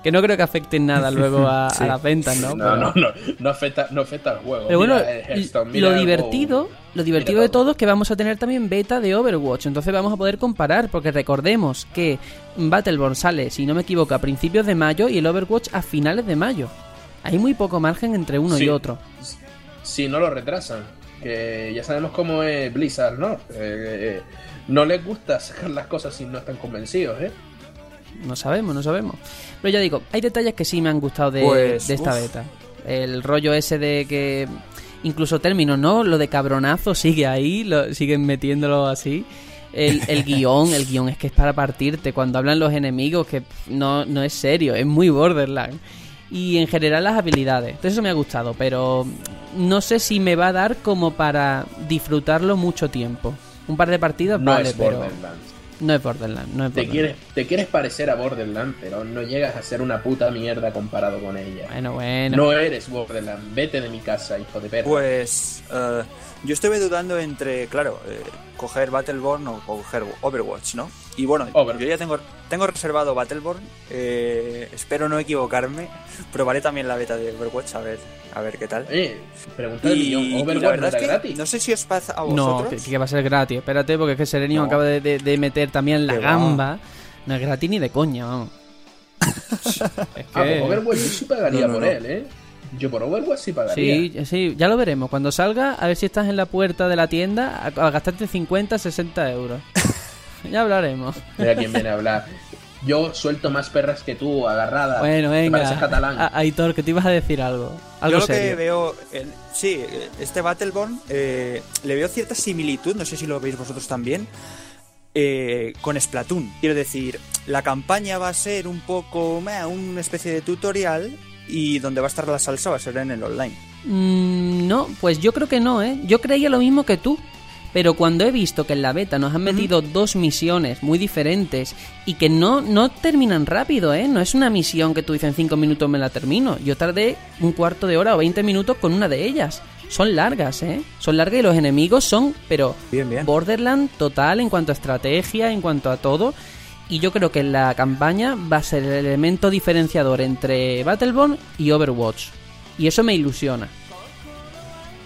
que no creo que afecten nada luego a, <laughs> Sí. a las ventas, ¿no? No, Pero- no, no, no afecta, no afecta al juego. Pero bueno, Mira el Hearthstone, mira lo divertido, WoW. lo divertido Mira de todo. es que vamos a tener también beta de Overwatch, entonces vamos a poder comparar, porque recordemos que Battleborn sale, si no me equivoco, a principios de mayo y el Overwatch a finales de mayo. Hay muy poco margen entre uno y otro. Si no lo retrasan. Que ya sabemos cómo es Blizzard, ¿no? Eh, eh, no les gusta sacar las cosas si no están convencidos, ¿eh? No sabemos, no sabemos. Pero ya digo, hay detalles que sí me han gustado de, Pues, de esta uf. beta. El rollo ese de que. Incluso términos, ¿no? Lo de cabronazo sigue ahí, lo, siguen metiéndolo así. El, el <laughs> guion, el guion es que es para partirte. Cuando hablan los enemigos, que no, no es serio, es muy Borderlands. Y en general las habilidades. Entonces eso me ha gustado, pero no sé si me va a dar como para disfrutarlo mucho tiempo. Un par de partidas, No vale, es pero Borderlands. No es Borderlands. No es Te Borderlands. quieres, te quieres parecer a Borderlands, pero no llegas a ser una puta mierda comparado con ella. Bueno, bueno. No eres Borderlands, vete de mi casa, hijo de perra. Pues eh, yo estuve dudando entre, claro, eh, coger Battleborn o coger Overwatch, ¿no? Y bueno, yo ya tengo, tengo reservado Battleborn, eh, espero no equivocarme, <laughs> probaré también la beta de Overwatch a ver, a ver qué tal. Eh, pregunta del millón, la Overwatch no verdad era es que gratis. no sé si os pasa a No, vosotros. que, que va a ser gratis. Espérate, porque es que Serenio No. acaba de, de- de meter también la Que va. gamba. No es gratis ni de coña, vamos. <laughs> es Ah, que- pues Overwatch yo sí pagaría No, no, por no. él, ¿eh? Yo por Overwatch sí pagaría. Sí, sí, ya lo veremos. Cuando salga, a ver si estás en la puerta de la tienda a, a gastarte 50, 60 euros. <laughs> ya hablaremos. Mira quién viene a hablar. Yo suelto más perras que tú, agarrada. Bueno, venga. catalán. A- Aitor, que te ibas a decir algo. Algo Yo lo que veo, en- sí, este Battleborn eh, le veo cierta similitud, no sé si lo veis vosotros también, eh, con Splatoon. Quiero decir, la campaña va a ser un poco, meh, una especie de tutorial y donde va a estar la salsa va a ser en el online. Mm, no, pues yo creo que no, ¿eh? Yo creía lo mismo que tú. Pero cuando he visto que en la beta nos han metido dos misiones muy diferentes y que no, no terminan rápido, ¿eh? No es una misión que tú dices en cinco minutos me la termino. Yo tardé un cuarto de hora o 20 minutos con una de ellas. Son largas, ¿eh? Son largas y los enemigos son, pero Bien, bien. Borderland total en cuanto a estrategia, en cuanto a todo. Y yo creo que la campaña va a ser el elemento diferenciador entre Battleborn y Overwatch. Y eso me ilusiona.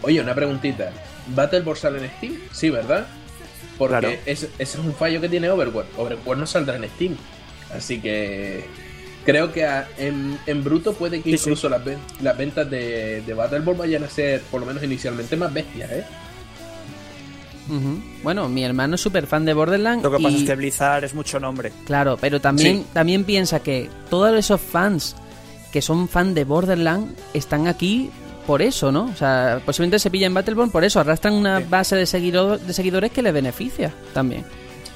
Oye, una preguntita. ¿Battleborn sale en Steam? Sí, ¿verdad? Porque Claro. ese, ese es un fallo que tiene Overwatch. Overwatch no saldrá en Steam. Así que creo que a- en, en bruto puede que Sí, sí. incluso las ventas de, de Battleborn vayan a ser, por lo menos inicialmente, más bestias, ¿eh? Bueno, mi hermano es súper fan de Borderlands. Lo que pasa es que Blizzard es mucho nombre. Claro, pero también, Sí. también piensa que todos esos fans que son fan de Borderlands están aquí por eso, ¿no? O sea, posiblemente se pillan Battleborn por eso, arrastran una Sí. base de, seguido- de seguidores que les beneficia también.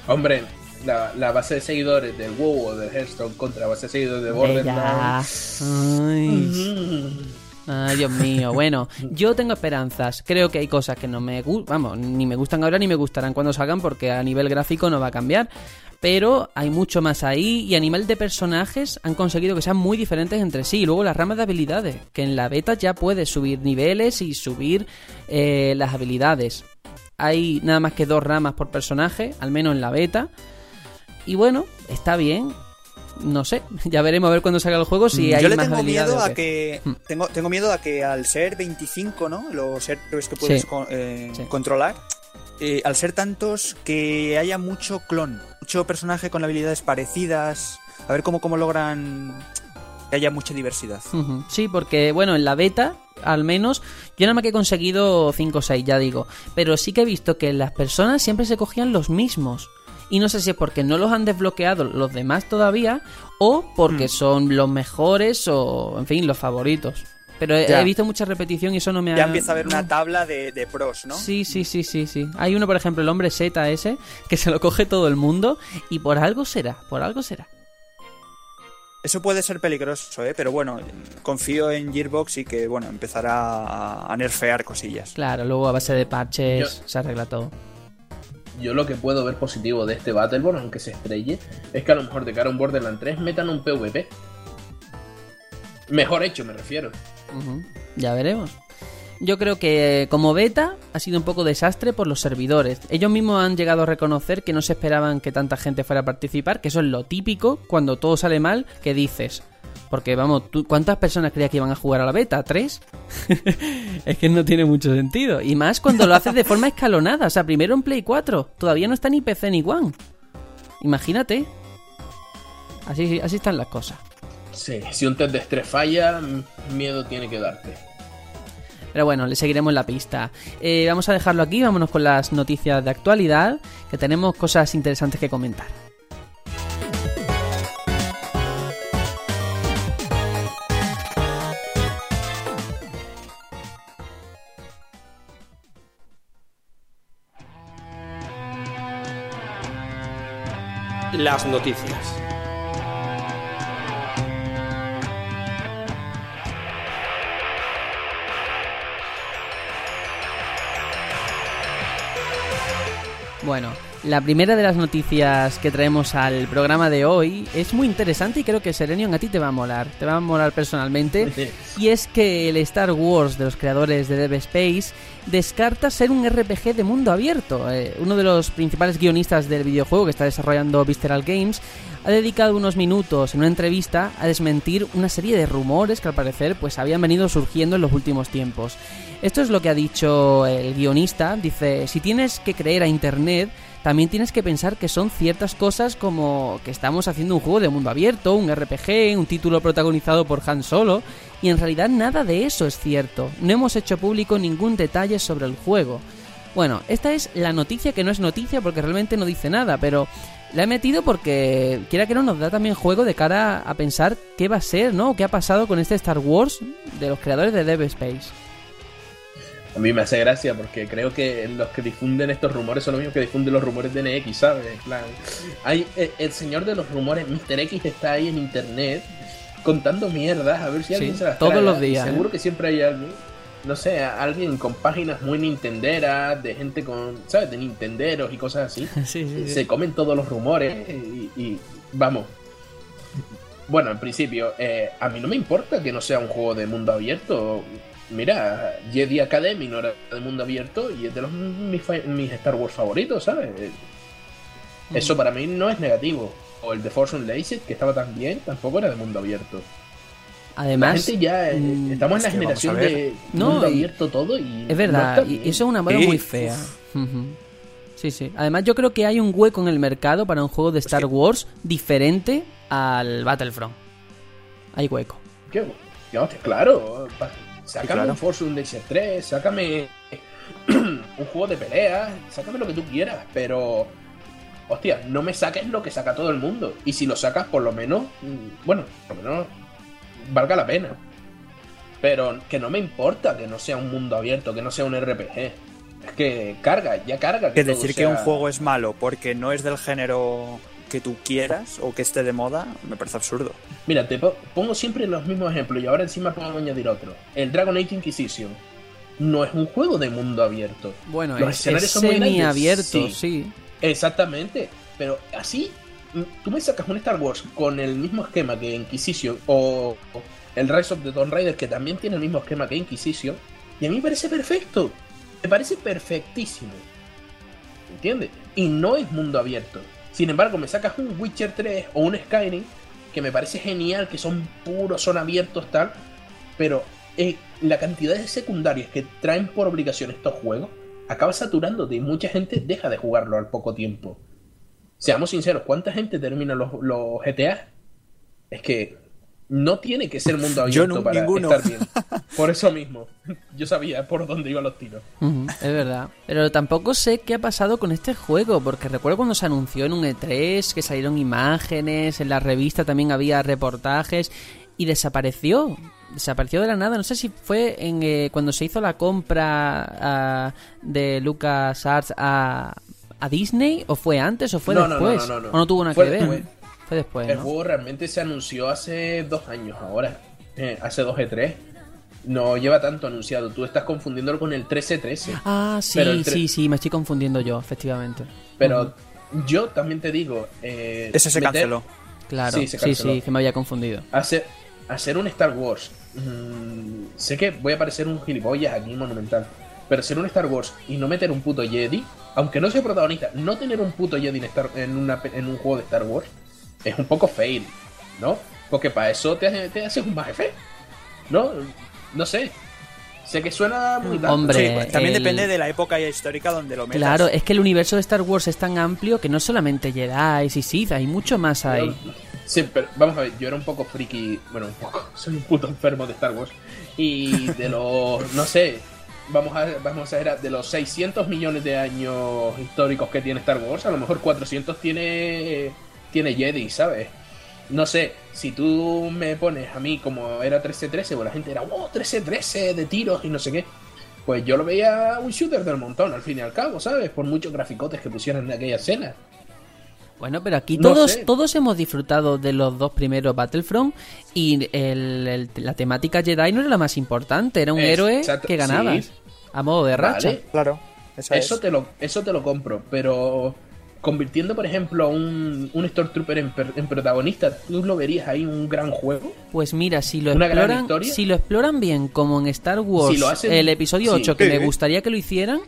Hombre, la, la base de seguidores del WoW o del Hearthstone contra la base de seguidores de. Borderlands. Ay. Ay, Dios mío. Bueno, yo tengo esperanzas. Creo que hay cosas que no me gustan, vamos, ni me gustan ahora ni me gustarán cuando salgan porque a nivel gráfico no va a cambiar. Pero hay mucho más ahí y a nivel de personajes han conseguido que sean muy diferentes entre sí. Y luego las ramas de habilidades, que en la beta ya puedes subir niveles y subir eh, las habilidades. Hay nada más que dos ramas por personaje, al menos en la beta. Y bueno, está bien. No sé, <laughs> ya veremos a ver cuando salga el juego si hay Mm, Yo le más tengo miedo a que Hmm. tengo, tengo miedo a que al ser 25, ¿no? Los héroes que puedes Sí. eh, Sí. controlar, eh, al ser tantos que haya mucho clon, mucho personaje con habilidades parecidas, a ver cómo cómo logran que haya mucha diversidad. Sí, porque bueno, en la beta, al menos, yo nada más que he conseguido 5 o 6, ya digo. Pero sí que he visto que las personas siempre se cogían los mismos. Y no sé si es porque no los han desbloqueado los demás todavía o porque Mm. son los mejores o, en fin, los favoritos. Pero he, visto mucha repetición y eso no me ha... Ya empieza a haber una tabla de, de pros, ¿no? Sí, sí, sí, sí, sí. Hay uno, por ejemplo, el hombre Z ese, que se lo coge todo el mundo y por algo será, por algo será. Eso puede ser peligroso, ¿eh? Pero bueno, confío en Gearbox y que, bueno, empezará a, a nerfear cosillas. Claro, luego a base de parches Yo- se arregla todo. Yo lo que puedo ver positivo de este Battleborn, aunque se estrelle, es que a lo mejor de cara a un Borderlands 3 metan un PvP. Mejor hecho, me refiero. Ya veremos. Yo creo que como beta ha sido un poco desastre por los servidores. Ellos mismos han llegado a reconocer que no se esperaban que tanta gente fuera a participar, que eso es lo típico cuando todo sale mal, que dices. Porque vamos, ¿tú, ¿cuántas personas creías que iban a jugar a la beta? ¿Tres? <laughs> es que no tiene mucho sentido. Y más cuando lo haces de forma escalonada. O sea, primero en Play 4. Todavía no está ni PC ni One. Imagínate. Así, así están las cosas. Sí, si un test de estrés falla, miedo tiene que darte. Pero bueno, le seguiremos la pista. Eh, vamos a dejarlo aquí, vámonos con las noticias de actualidad, que tenemos cosas interesantes que comentar. Las noticias. Bueno, la primera de las noticias que traemos al programa de hoy es muy interesante y creo que Serenion a ti te va a molar, te va a molar personalmente. <laughs> Y es que el Star Wars de los creadores de Dev Space descarta ser un RPG de mundo abierto. Eh, uno de los principales guionistas del videojuego que está desarrollando Visceral Games ha dedicado unos minutos en una entrevista a desmentir una serie de rumores que al parecer pues habían venido surgiendo en los últimos tiempos. Esto es lo que ha dicho el guionista, dice, si tienes que creer a internet, también tienes que pensar que son ciertas cosas como que estamos haciendo un juego de mundo abierto, un RPG, un título protagonizado por Han Solo, y en realidad nada de eso es cierto. No hemos hecho público ningún detalle sobre el juego. Bueno, esta es la noticia que no es noticia porque realmente no dice nada, pero la he metido porque quiera que no nos da también juego de cara a pensar qué va a ser, ¿no? ¿Qué ha pasado con este Star Wars de los creadores de Dev Space? A mí me hace gracia porque creo que los que difunden estos rumores son los mismos que difunden los rumores de NX, ¿sabes? Plan, hay, eh, el señor de los rumores, Mr. X, está ahí en internet contando mierdas a ver si Sí, alguien se las todos traga, los días, Seguro ¿eh? que siempre hay alguien, no sé, alguien con páginas muy nintenderas, de gente con, ¿sabes? De nintenderos y cosas así. <laughs> sí, sí, Se comen todos los rumores y, y vamos. Bueno, en principio, eh, a mí no me importa que no sea un juego de mundo abierto. Mira, Jedi Academy no era de mundo abierto y es de los mis, mis Star Wars favoritos, ¿sabes? Eh, Eso para mí no es negativo. O el de Force Unleashed, que estaba tan bien, tampoco era de mundo abierto. La Además, gente ya. eh, mm, estamos en la generación de No, mundo abierto todo y. es verdad, no y eso es una moda Sí, muy fea. Sí, sí. Además, yo creo que hay un hueco en el mercado para un juego de Star que- Wars diferente al Battlefront. Hay hueco. ¿Qué? ¿Qué hostia? Claro. Sácame claro. un Force Unleashed 3, sácame <clears throat> un juego de pelea, sácame lo que tú quieras, pero hostia, no me saques lo que saca todo el mundo. Y si lo sacas, por lo menos, mm, bueno, por lo menos valga la pena. Pero que no me importa que no sea un mundo abierto, que no sea un RPG. Es que carga, ya carga. Que, decir que un juego es malo porque no es del género que tú quieras o que esté de moda, me parece absurdo. Mira, te pongo siempre los mismos ejemplos y ahora encima puedo añadir otro. El Dragon Age Inquisition no es un juego de mundo abierto. Bueno, los es, escenarios son muy abierto, sí. Exactamente. Pero así, tú me sacas un Star Wars con el mismo esquema que Inquisition o, el Rise of the Tomb Raider que también tiene el mismo esquema que Inquisition y a mí me parece perfecto. Me parece perfectísimo. ¿Entiendes? Y no es mundo abierto. Sin embargo, me sacas un Witcher 3 o un Skyrim que me parece genial, que son puros, son abiertos, tal. Pero eh, la cantidad de secundarias que traen por obligación estos juegos acaba saturándote y mucha gente deja de jugarlo al poco tiempo. Seamos sinceros, ¿cuánta gente termina los, los GTA? Es que no tiene que ser mundo <laughs> abierto para estar bien. <laughs> Por eso mismo, <laughs> yo sabía por dónde iban los tiros. es verdad. Pero tampoco sé qué ha pasado con este juego, porque recuerdo cuando se anunció en un E3 que salieron imágenes, en la revista también había reportajes y desapareció. Desapareció de la nada. No sé si fue en eh, cuando se hizo la compra ah, de Lucas Arts a, a, Disney o fue antes o fue después. No, no, o no tuvo nada que ver. Fue después. El juego realmente se anunció hace dos años ahora. Eh, hace dos E3 no lleva tanto anunciado. Tú estás confundiéndolo con el 1313. Ah, sí, sí, sí, me estoy confundiendo yo, efectivamente. Pero yo también te digo. Eh, Ese se canceló. Claro, sí, sí, que me había confundido. Hacer, hacer un Star Wars. Mm, sé que voy a parecer un gilipollas aquí monumental. Pero hacer un Star Wars y no meter un puto Jedi, aunque no sea protagonista, no tener un puto Jedi en, en, una, en un juego de Star Wars es un poco fail, ¿no? Porque para eso te, te haces un jefe, ¿no? No sé. Sé que suena muy tanto. Hombre, pues también depende de la época histórica donde lo metas. Claro, es que el universo de Star Wars es tan amplio que no solamente Jedi y Sith, hay mucho más ahí. Sí, pero vamos a ver, yo era un poco friki, bueno, un poco, <laughs> soy un puto enfermo de Star Wars. Y de los, no sé, vamos a, vamos a ver, de los 600 millones de años históricos que tiene Star Wars, a lo mejor 400 tiene, tiene Jedi, ¿sabes? no sé, si tú me pones a mí como era 13-13, pues la gente era, wow, 13-13 de tiros y no sé qué. Pues yo lo veía un shooter del montón, al fin y al cabo, ¿sabes? Por muchos graficotes que pusieran en aquella escena. Bueno, pero aquí todos, todos hemos disfrutado de los dos primeros Battlefront y la temática Jedi no era la más importante, era un héroe que ganabas a modo de racha. Claro, eso, te lo, eso te lo compro, pero convirtiendo, por ejemplo, a un, un Stormtrooper en, en, protagonista, ¿tú lo verías ahí un gran juego? Pues mira, si lo, exploran, si lo exploran bien, como en Star Wars, el episodio 8, que me gustaría que lo hicieran,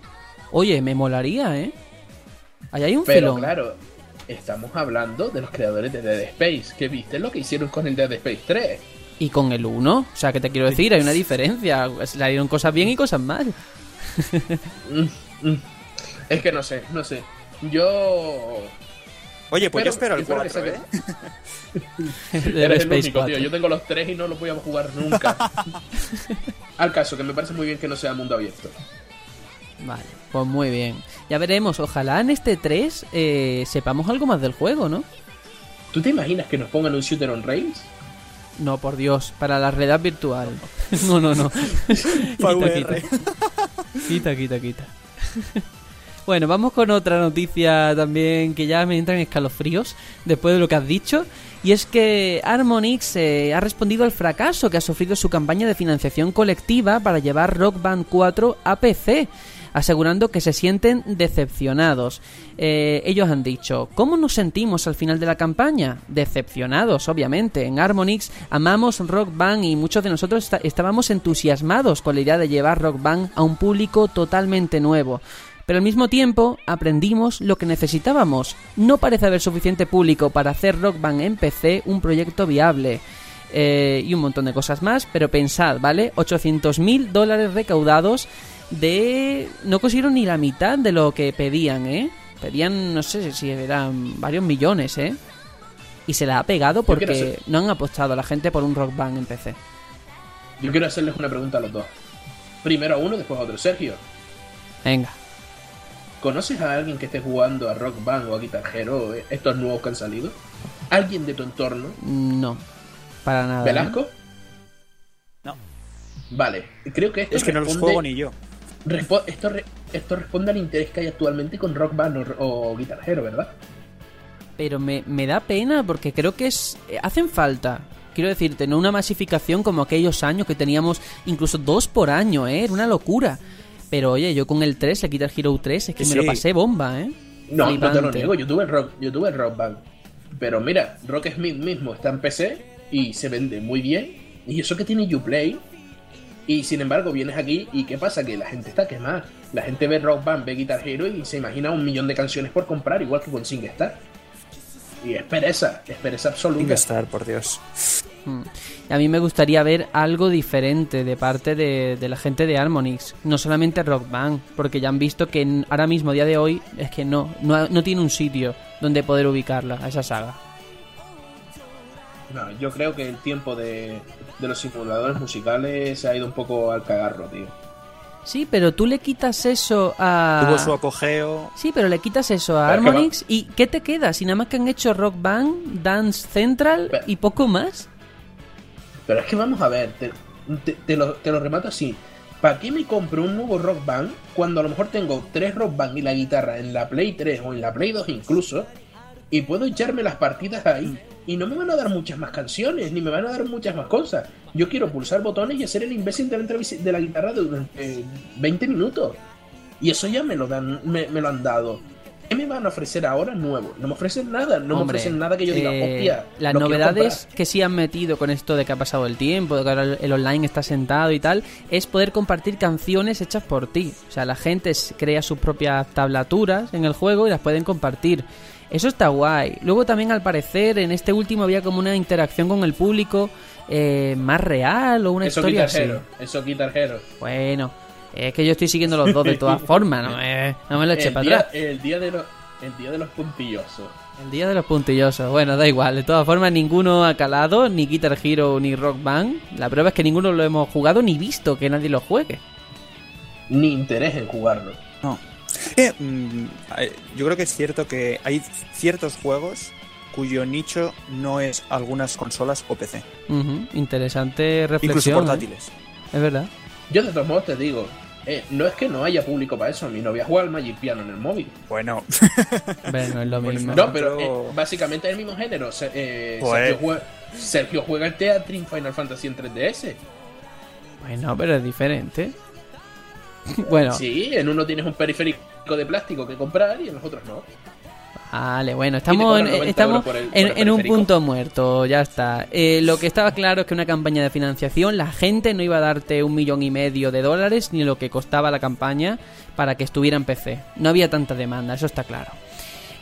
oye, me molaría, ¿eh? Ahí hay un Pero claro, estamos hablando de los creadores de Dead Space, que viste lo que hicieron con el Dead Space 3. Y con el 1, o sea, que te quiero decir, hay una diferencia. Le dieron cosas bien y cosas mal. Mm, mm. es que no sé, no sé. Yo. Oye, pues yo espero el 4, ¿eh? <laughs> Eres el único, tío. Yo tengo los tres y no los voy a jugar nunca. <laughs> Al caso, que me parece muy bien que no sea mundo abierto. Vale, pues muy bien. Ya veremos, ojalá en este 3 eh, sepamos algo más del juego, ¿no? ¿Tú te imaginas que nos pongan un shooter on rails? No, por Dios, para la realidad virtual. <laughs> no, no, no. <laughs> quita, quita. quita, quita, <laughs> quita. Bueno, vamos con otra noticia también que ya me entran escalofríos después de lo que has dicho. Y es que Harmonix eh, ha respondido al fracaso que ha sufrido su campaña de financiación colectiva para llevar Rock Band 4 a PC asegurando que se sienten decepcionados. Eh, ellos han dicho, ¿cómo nos sentimos al final de la campaña? Decepcionados, obviamente. En Harmonix amamos Rock Band y muchos de nosotros estábamos entusiasmados con la idea de llevar Rock Band a un público totalmente nuevo pero al mismo tiempo aprendimos lo que necesitábamos. No parece haber suficiente público para hacer Rock Band en PC un proyecto viable. Eh, y un montón de cosas más, pero pensad, ¿vale? 800.000 dólares recaudados de... No consiguieron ni la mitad de lo que pedían, ¿eh? Pedían, no sé si eran varios millones, ¿eh? Y se la ha pegado porque no han apostado a la gente por un rock band en PC. Yo quiero hacerles una pregunta a los dos. Primero a uno, después a otro. Sergio, Venga. ¿Conoces a alguien que esté jugando a Rock Band o a Guitar Hero, eh, estos nuevos que han salido? ¿Alguien de tu entorno? No, para nada. ¿eh? ¿Velasco? No. Vale, creo que esto Es que no los juego ni yo. Respo- esto, re- esto responde al interés que hay actualmente con Rock Band o, o Guitar Hero, ¿verdad? Pero me, me da pena porque creo que es eh, hacen falta. Quiero decirte, no una masificación como aquellos años que teníamos incluso dos por año, ¿eh? Era una locura. Pero oye, yo con el 3, el Guitar Hero 3, es que Sí, me lo pasé bomba, ¿eh? No, no te lo niego, yo tuve el rock, yo tuve el rock band. Pero mira, Rock Smith mismo está en PC y se vende muy bien. Y eso que tiene Uplay. Y sin embargo, vienes aquí y ¿qué pasa? Que la gente está quemada. La gente ve Rock Band, ve Guitar Hero y se imagina un millón de canciones por comprar, igual que con SingStar. Y es pereza, es pereza absoluta. Ingestar, por Dios. Mm. Y A mí me gustaría ver algo diferente de parte de, de la gente de Harmonix, no solamente Rock Band, porque ya han visto que en- ahora mismo, a día de hoy, es que no, no, ha- no tiene un sitio donde poder ubicarla, a esa saga. No, yo creo que el tiempo de, de los simuladores musicales se ha ido un poco al cagarro, tío. Sí, pero tú le quitas eso a... Tuvo su apogeo. Sí, pero le quitas eso a Pero es que Harmonix y ¿qué te queda? Si nada más que han hecho Rock Band, Dance Central Pero- y poco más. Pero es que vamos a ver, te, te- te lo, te lo remato así. ¿Para qué me compro un nuevo Rock Band cuando a lo mejor tengo tres Rock Band y la guitarra en la Play 3 o en la Play 2 incluso? Y puedo echarme las partidas ahí y no me van a dar muchas más canciones, ni me van a dar muchas más cosas. Yo quiero pulsar botones y hacer el imbécil de la, de la guitarra durante eh, 20 minutos. Y eso ya me lo, dan, me, me lo han dado. ¿Qué me van a ofrecer ahora nuevo? No me ofrecen nada, no Hombre, me ofrecen nada que yo diga, eh, hostia. Las novedades comprar". que sí han metido con esto de que ha pasado el tiempo, de que ahora el- online está sentado y tal, es poder compartir canciones hechas por ti. O sea, la gente crea sus propias tablaturas en el juego y las pueden compartir. Eso está guay. Luego también al parecer en este último había como una interacción con el público eh, más real o una Eso historia Guitar así. Hero, eso Guitar Hero. Bueno, es que yo estoy siguiendo los dos de todas <laughs> formas, no me, no me lo eche el, para día, atrás. el día de los el día de los puntillosos. El día de los puntillosos. Bueno, da igual. De todas formas, ninguno ha calado, ni Guitar Hero ni Rock Band. La prueba es que ninguno lo hemos jugado ni visto que nadie lo juegue. Ni interés en jugarlo. No. Eh, mm, eh, yo creo que es cierto que hay ciertos juegos cuyo nicho no es algunas consolas o PC. Interesante Incluso reflexión. ¿eh? portátiles. Es verdad. Yo de todos modos te digo, eh, no es que no haya público para eso. Mi novia juega al Magic Piano en el móvil. Bueno, <laughs> Bueno, es lo mismo. No, pero eh, básicamente es el mismo género. Eh, Pues- Sergio, juega, Sergio juega el Teatrin Final Fantasy en 3DS. Bueno, pero es diferente. <laughs> bueno, Sí, en uno tienes un periférico de plástico que comprar y en los otros no. Vale, bueno, estamos, en, 90 estamos el- en, en un punto muerto, ya está. Eh, lo que estaba claro es que una campaña de financiación, la gente no iba a darte un millón y medio de dólares ni lo que costaba la campaña para que estuviera en PC. No había tanta demanda, eso está claro.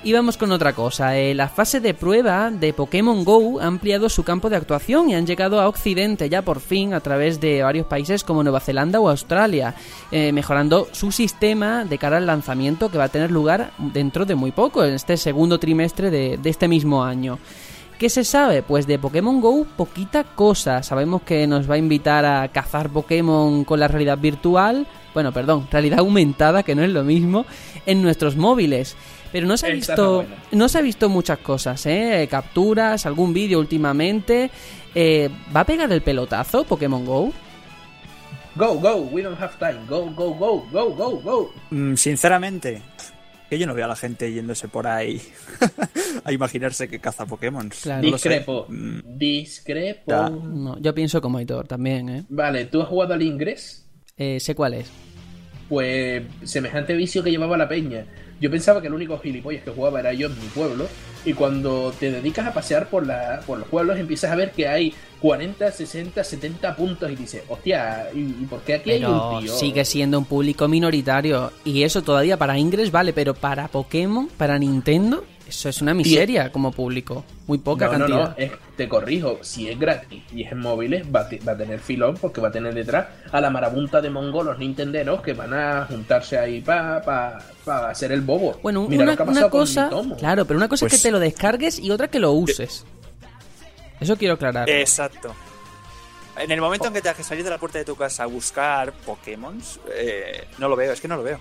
Y vamos con otra cosa. eh, la fase de prueba de Pokémon Go ha ampliado su campo de actuación y han llegado a Occidente ya por fin a través de varios países como Nueva Zelanda o Australia, eh, mejorando su sistema de cara al lanzamiento que va a tener lugar dentro de muy poco, en este segundo trimestre de, de este mismo año. ¿Qué se sabe? Pues de Pokémon Go poquita cosa. Sabemos que nos va a invitar a cazar Pokémon con la realidad virtual, bueno, perdón, realidad aumentada, que no es lo mismo, en nuestros móviles. Pero no se ha visto, no se ha visto muchas cosas, ¿eh? Capturas, algún vídeo últimamente. Eh, ¿Va a pegar el pelotazo Pokémon Go? Go, go, we don't have time. Go, go, go, go, go, go. mm, sinceramente, que yo no veo a la gente yéndose por ahí <laughs> a imaginarse que caza Pokémon. Claro. No. Discrepo. Mm, Discrepo. No, yo pienso como Aitor también, ¿eh? Vale, ¿tú has jugado al Ingress? Eh, Sé cuál es. Pues semejante vicio que llevaba la peña. Yo pensaba que el único gilipollas que jugaba era yo en mi pueblo. Y cuando te dedicas a pasear por, la, por los pueblos, empiezas a ver que hay 40, 60, 70 puntos. Y dices, hostia, ¿y, y por qué aquí hay un tío? sigue siendo un público minoritario. Y eso todavía para Ingress vale, pero para Pokémon, para Nintendo, eso es una miseria como público. Muy poca no, no, cantidad. no, es- te corrijo. Si es gratis y es en móviles, va a, te- va a tener filón porque va a tener detrás a la marabunta de mongolos nintenderos que van a juntarse ahí para pa, pa hacer el bobo. Bueno, Mira una, lo que ha una pasado con cosa, claro, pero una cosa es Pues- que te lo descargues y otra que lo uses. Eso quiero aclarar. Exacto. En el momento en que te has que salir de la puerta de tu casa a buscar Pokémon, no lo veo, es que no lo veo.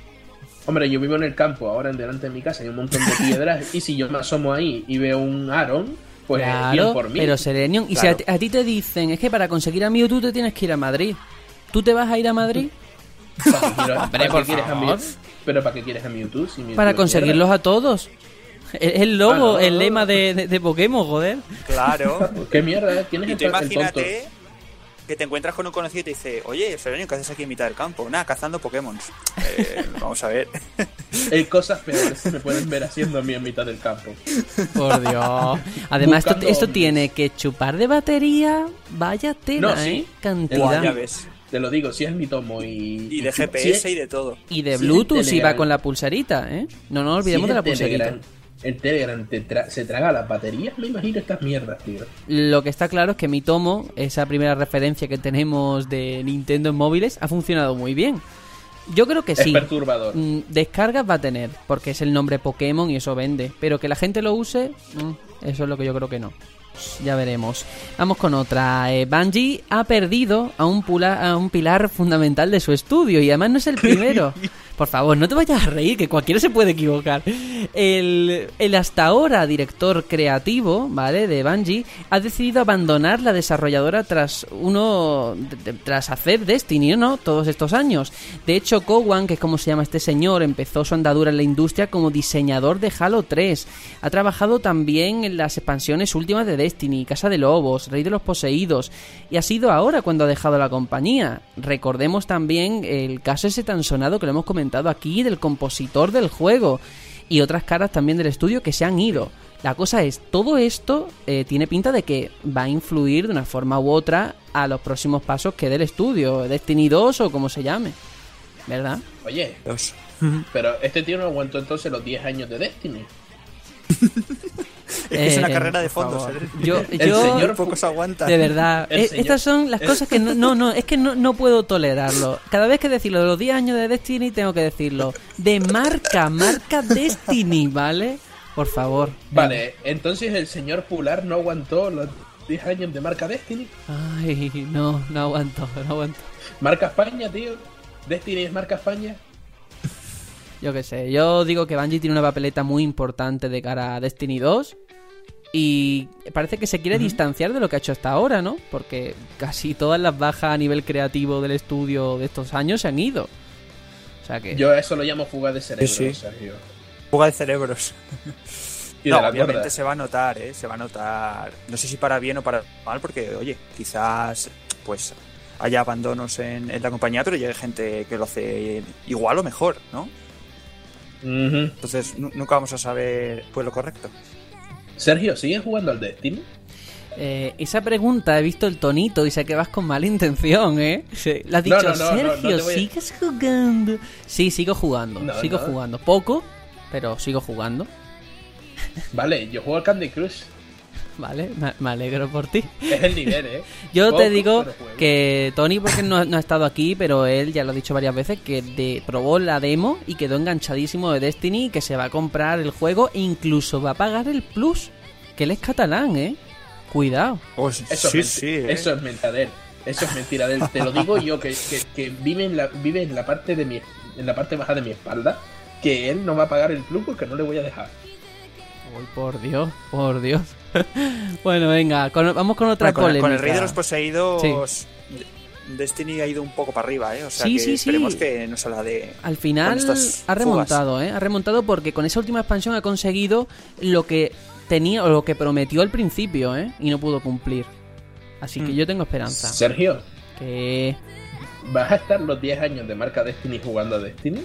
Hombre, yo vivo en el campo, ahora en delante de mi casa hay un montón de piedras <laughs> y si yo me asomo ahí y veo un Aaron, pues bien Claro, por mí. pero Serenion, y si a ti, a ti te dicen, es que para conseguir a Mewtwo te tienes que ir a Madrid. ¿Tú te vas a ir a Madrid? <laughs> ¿Para qué quiero- Hombre, para qué por quieres a. Mew- pero ¿para qué quieres a Mewtwo? Si Mewtwo Para conseguirlos a todos. Es el logo, Ah, no, no, el no. lema de, de- de Pokémon, joder. Claro. <laughs> ¿Qué mierda? ¿Quién es Y el, tú el tonto? Que te encuentras con un conocido y te dice, oye, Serenio, ¿qué haces aquí en mitad del campo? Nada, cazando Pokémon. Eh, <laughs> vamos a ver. <laughs> Hay cosas peores que me pueden ver haciendo a mí en mitad del campo. Por Dios. Además, esto, esto tiene que chupar de batería. Vaya tela, No, sí. ¿eh? Cantidad. ya ves. Te lo digo, si es mi tomo y... Y de GPS es- y de todo. Y de Bluetooth si va con la pulserita, ¿eh? No nos olvidemos si de la. Telegram- El Telegram te tra- se traga las baterías, me imagino estas mierdas, tío. Lo que está claro es que mi tomo, esa primera referencia que tenemos de Nintendo en móviles, ha funcionado muy bien. Yo creo que Es sí. perturbador. Mm, Descargas va a tener, porque es el nombre Pokémon y eso vende. Pero que la gente lo use, mm, eso es lo que yo creo que no. Ya veremos. Vamos con otra. Eh, Bungie ha perdido a un, pula- a un pilar fundamental de su estudio y además no es el <laughs> primero. Por favor, no te vayas a reír, que cualquiera se puede equivocar. El, hasta ahora director creativo, ¿vale? De Bungie, ha decidido abandonar la desarrolladora tras uno. tras hacer Destiny, ¿no? Todos estos años. De hecho, Kowan, que es como se llama este señor, empezó su andadura en la industria como diseñador de Halo 3. Ha trabajado también en las expansiones últimas de Destiny, Casa de Lobos, Rey de los Poseídos. Y ha sido ahora cuando ha dejado la compañía. Recordemos también el caso ese tan sonado que lo hemos comentado aquí del compositor del juego. Y otras caras también del estudio que se han ido. La cosa es, todo esto eh, tiene pinta de que va a influir de una forma u otra a los próximos pasos que dé el estudio, Destiny 2 o como se llame. ¿Verdad? Oye, pero este tío no aguantó entonces los 10 años de Destiny. <laughs> <laughs> Es que es una Eh, carrera de fondos. ¿eh? Yo, <laughs> El yo señor Pocos aguantan. de verdad, eh, estas son las cosas que no, no, no, es que no, no puedo tolerarlo. Cada vez que decirlo de los 10 años de Destiny, tengo que decirlo. De marca, marca Destiny, <laughs> ¿vale? Por favor. Vale, entonces el señor Pular no aguantó los 10 años de marca Destiny. Ay, no, no aguanto, no aguanto. Marca España, tío. Destiny es marca España. Yo qué sé, yo digo que Bungie tiene una papeleta muy importante de cara a Destiny 2 y parece que se quiere distanciar de lo que ha hecho hasta ahora, ¿no? Porque casi todas las bajas a nivel creativo del estudio de estos años se han ido. O sea que... Yo a eso lo llamo fuga de cerebro, Sí, sí. Sergio. Fuga de cerebros. Y no, de obviamente cuerda. se va a notar, ¿eh? Se va a notar. No sé si para bien o para mal, porque, oye, quizás pues haya abandonos en, en la compañía, pero llegue gente que lo hace igual o mejor, ¿no? Entonces nu- nunca vamos a saber pues lo correcto. Sergio, ¿sigues jugando al Destiny? Eh, esa pregunta he visto el tonito y sé que vas con mala intención, ¿eh? Sí, Le has No, dicho, no, no, no, no Sergio, a- ¿sigues jugando? Sí, sigo jugando, No, sigo no. jugando. Poco, pero sigo jugando. Vale, yo juego al Candy Crush. Vale, me, alegro por ti. Es el nivel, ¿eh? <laughs> Yo Poco, te digo que Tony, porque no, no ha estado aquí, pero él ya lo ha dicho varias veces, que de- probó la demo y quedó enganchadísimo de Destiny, que se va a comprar el juego e incluso va a pagar el plus, que él es catalán, ¿eh? Cuidado. Eso, es, menti- ¿eh? eso es mentira. Eso es mentira. de él. Te lo digo yo que, que, que vive, en la, vive en la parte de mi en la parte baja de mi espalda. Que él no va a pagar el club porque no le voy a dejar. Uy, por Dios, por Dios. <laughs> bueno, venga, con- vamos con otra Bueno, con, el- polémica. con el Rey de los Poseídos, Destiny ha ido un poco para arriba, ¿eh? O sea Sí, que sí, sí. esperemos que no salga de. Al final ha remontado, ¿eh? Ha remontado porque con esa última expansión ha conseguido lo que tenía o lo que prometió al principio, ¿eh? Y no pudo cumplir. Así que Mm. yo tengo esperanza. Sergio, Que... ¿vas a estar los 10 años de marca Destiny jugando a Destiny?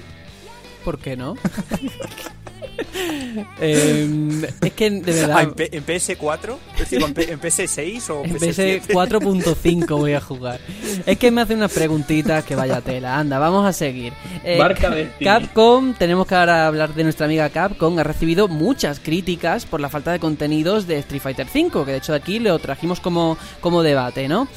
¿Por qué no? <laughs> <laughs> Em, es que de Ah, verdad... ¿en, P- en PS4? Es decir, ¿en, P- en PS6 o En PS7? PS 4.5 voy a jugar. Es que me hace unas preguntitas que vaya tela. Anda, vamos a seguir. Eh, Marca. Capcom, tenemos que ahora hablar de nuestra amiga Capcom. Ha recibido muchas críticas por la falta de contenidos de Street Fighter V, que de hecho de aquí lo trajimos como, como debate, ¿no?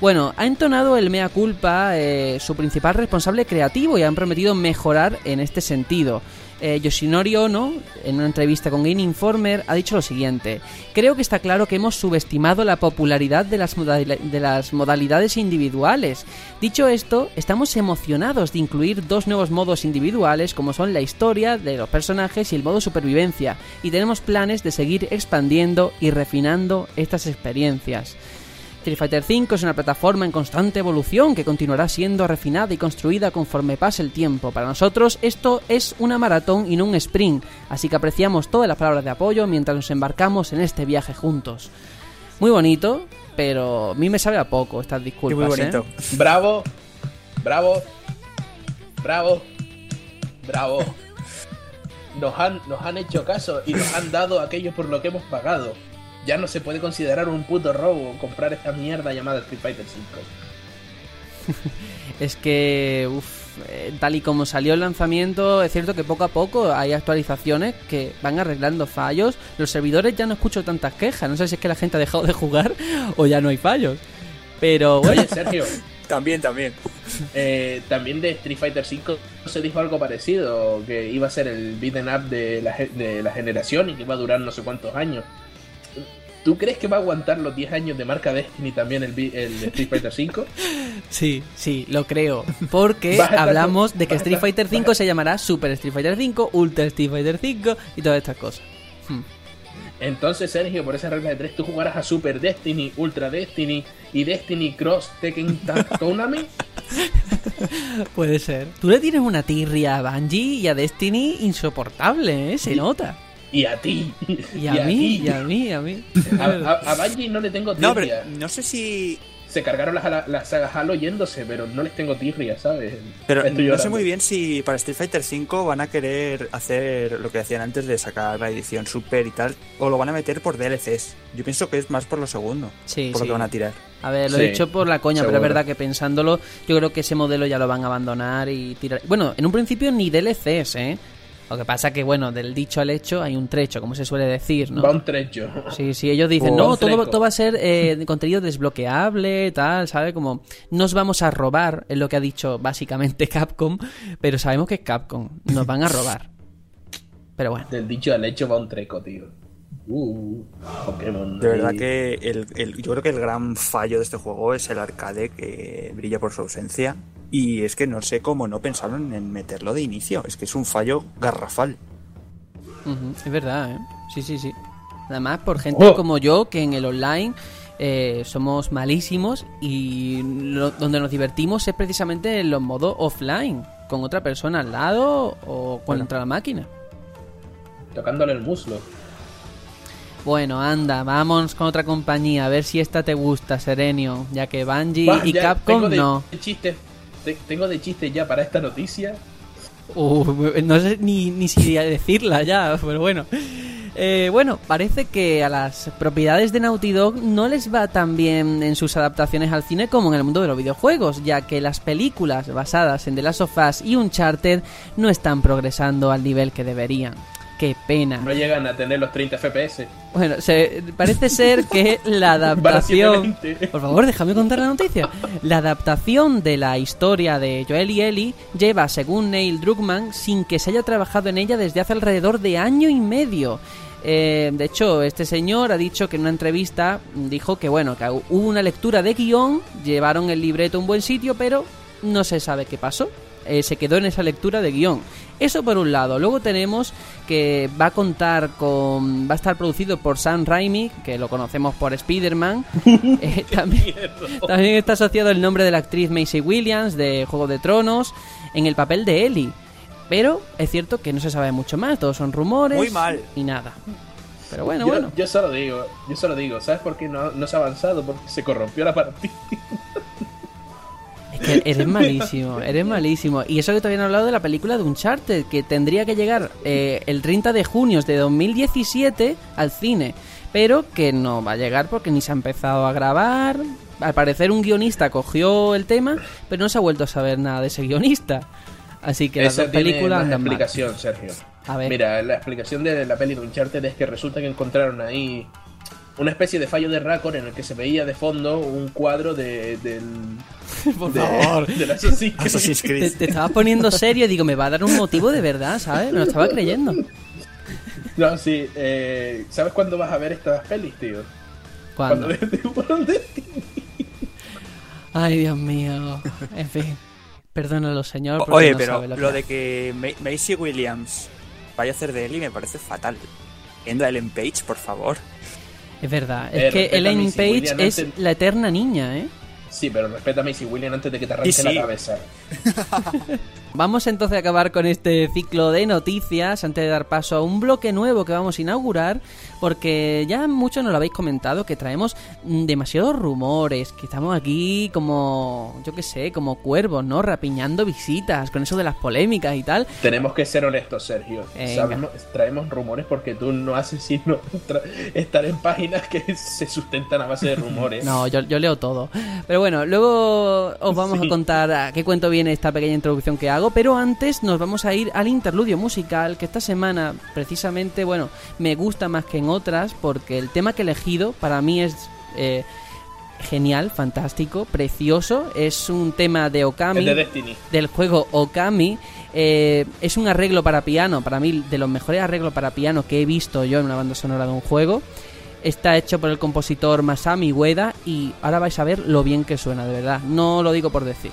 Bueno, ha entonado el mea culpa eh, su principal responsable creativo y han prometido mejorar en este sentido. Eh, Yoshinori Ono, en una entrevista con Game Informer, ha dicho lo siguiente. Creo que está claro que hemos subestimado la popularidad de las, de las modalidades individuales. Dicho esto, estamos emocionados de incluir dos nuevos modos individuales como son la historia de los personajes y el modo supervivencia, y tenemos planes de seguir expandiendo y refinando estas experiencias. Street Fighter V es una plataforma en constante evolución que continuará siendo refinada y construida conforme pase el tiempo. Para nosotros esto es una maratón y no un sprint, así que apreciamos todas las palabras de apoyo mientras nos embarcamos en este viaje juntos. Muy bonito, pero a mí me sabe a poco estas disculpas. muy bonito. ¿eh? Bravo, bravo, bravo, bravo. Nos han, nos han hecho caso y nos han dado aquello por lo que hemos pagado. Ya no se puede considerar un puto robo comprar esta mierda llamada Street Fighter V. <laughs> Es que, uff, eh, tal y como salió el lanzamiento, es cierto que poco a poco hay actualizaciones que van arreglando fallos. Los servidores ya no escucho tantas quejas. No sé si es que la gente ha dejado de jugar <laughs> o ya no hay fallos. Pero bueno, Oye, Sergio, <laughs> También, también. eh, también de Street Fighter V se dijo algo parecido, que iba a ser el beat'em up de la, de la generación y que iba a durar no sé cuántos años. ¿Tú crees que va a aguantar los 10 años de marca Destiny también el, el Street Fighter V? <laughs> sí, sí, lo creo. Porque hablamos con- de que Street estar- Fighter a- 5 se llamará Super Street Fighter 5, Ultra Street Fighter 5 y todas estas cosas. Hmm. Entonces, Sergio, por esa regla de 3, tú jugarás a Super Destiny, Ultra Destiny y Destiny Cross Tekken <laughs> Tournament. <laughs> Puede ser. Tú le tienes una tirria a Bungie y a Destiny insoportable, ¿eh? Se nota. Y a ti. Y <laughs> a mí, ti. y a mí, y a mí. <laughs> A, a- a Bungie no le tengo tirria. No, pero no sé si. Se cargaron las, las sagas Halo yéndose, pero no les tengo tirria, ¿sabes? Pero Estoy no sé muy bien si para Street Fighter V van a querer hacer lo que hacían antes de sacar la edición Super y tal, o lo van a meter por DLCs. Yo pienso que es más por lo segundo, Sí, por lo que van a tirar. A ver, lo Sí, he dicho por la coña, pero es verdad que pensándolo, yo creo que ese modelo ya lo van a abandonar y tirar. Bueno, en un principio ni DLCs, ¿eh? Lo que pasa que, bueno, del dicho al hecho hay un trecho, como se suele decir, ¿no? Va un trecho. Sí, sí, ellos dicen, Oh. no, todo, todo va a ser eh, contenido desbloqueable, tal, ¿sabes? Como, nos vamos a robar, es lo que ha dicho básicamente <laughs> Capcom, pero sabemos que es Capcom, nos van a robar. <laughs> Pero bueno, Del dicho al hecho va un treco, tío. Uh, Pokémon. De verdad que el, el- yo creo que el gran fallo de este juego es el arcade que brilla por su ausencia. Y es que no sé cómo no pensaron en meterlo de inicio. Es que es un fallo garrafal. Es verdad, ¿eh? Sí, sí, sí. Además, por gente Oh. como yo, que en el online eh, somos malísimos y lo- donde nos divertimos es precisamente en los modos offline, con otra persona al lado o contra la máquina. Tocándole el muslo. Bueno, anda, vamos con otra compañía, a ver si esta te gusta, Serenio, ya que Bungie y Capcom tengo de, no. de chiste. te- tengo de chiste ya para esta noticia. Uh, no sé ni, ni si decirla ya, pero bueno. Eh, bueno, parece que a las propiedades de Naughty Dog no les va tan bien en sus adaptaciones al cine como en el mundo de los videojuegos, ya que las películas basadas en The Last of Us y Uncharted no están progresando al nivel que deberían. Qué pena. No llegan a tener los 30 FPS. Bueno, se, parece ser que la <laughs> adaptación... 720. Por favor, déjame contar la noticia. La adaptación de la historia de Joel y Ellie lleva, según Neil Druckmann, sin que se haya trabajado en ella desde hace alrededor de año y medio. Eh, de hecho, este señor ha dicho que en una entrevista dijo que bueno, que hubo una lectura de guion, llevaron el libreto a un buen sitio, pero no se sabe qué pasó. Eh, se quedó en esa lectura de guion. Eso por un lado. Luego tenemos que va a contar con. Va a estar producido por Sam Raimi, que lo conocemos por Spider-Man. <laughs> Eh, también, también está asociado el nombre de la actriz Macy Williams de Juego de Tronos en el papel de Ellie. Pero es cierto que no se sabe mucho más, todos son rumores. Muy mal. Y nada. Pero bueno, yo, bueno. yo solo digo, yo solo digo, ¿sabes por qué no, no se ha avanzado? Porque se corrompió la partida. Que <laughs> eres malísimo, eres malísimo. Y eso que todavía no he hablado de la película de Uncharted, que tendría que llegar eh, el 30 de junio de 2017 al cine, pero que no va a llegar porque ni se ha empezado a grabar. Al parecer un guionista cogió el tema, pero no se ha vuelto a saber nada de ese guionista. Así que las Esa dos tiene películas mal. explicación, Sergio. A ver. Mira, la explicación de la peli de Uncharted es que resulta que encontraron ahí una especie de fallo de récord en el que se veía de fondo un cuadro de, del. <laughs> Por de- favor. del Assassin's Creed. Assassin's Te, Creed. te estabas poniendo serio y digo, me va a dar un motivo de verdad, ¿sabes? Me lo estaba creyendo. No, sí. eh, ¿Sabes cuándo vas a ver estas pelis, tío? ¿Cuándo? Cuando de de- Ay, Dios mío. En fin. Perdónalo, señor. Oye, no pero sabe lo lo, que de que Ma- Macy Williams vaya a hacer de Ellie me parece fatal. Viendo a Ellen Page, por favor. Es verdad. Eh, Es que Ellen Page es la eterna niña, ¿eh? Sí, pero respeta a Macy William antes de que te arranque sí. la cabeza. <laughs> Vamos entonces a acabar con este ciclo de noticias antes de dar paso a un bloque nuevo que vamos a inaugurar porque ya muchos nos lo habéis comentado que traemos mm, demasiados rumores, que estamos aquí como, yo qué sé, como cuervos, ¿no? Rapiñando visitas con eso de las polémicas y tal. Tenemos que ser honestos, Sergio. Sabemos- traemos rumores porque tú no haces sino estar en páginas que <laughs> se sustentan a base de rumores. No, yo, yo leo todo. Pero bueno, luego os vamos a contar a qué cuento viene esta pequeña introducción que hago. Pero antes nos vamos a ir al interludio musical, que esta semana, precisamente, bueno, me gusta más que en otras, porque el tema que he elegido para mí es eh, genial, fantástico, precioso. Es un tema de Okami de del juego Okami. Eh, es un arreglo para piano, para mí de los mejores arreglos para piano que he visto yo en una banda sonora de un juego. Está hecho por el compositor Masami Ueda y ahora vais a ver lo bien que suena, de verdad. No lo digo por decir.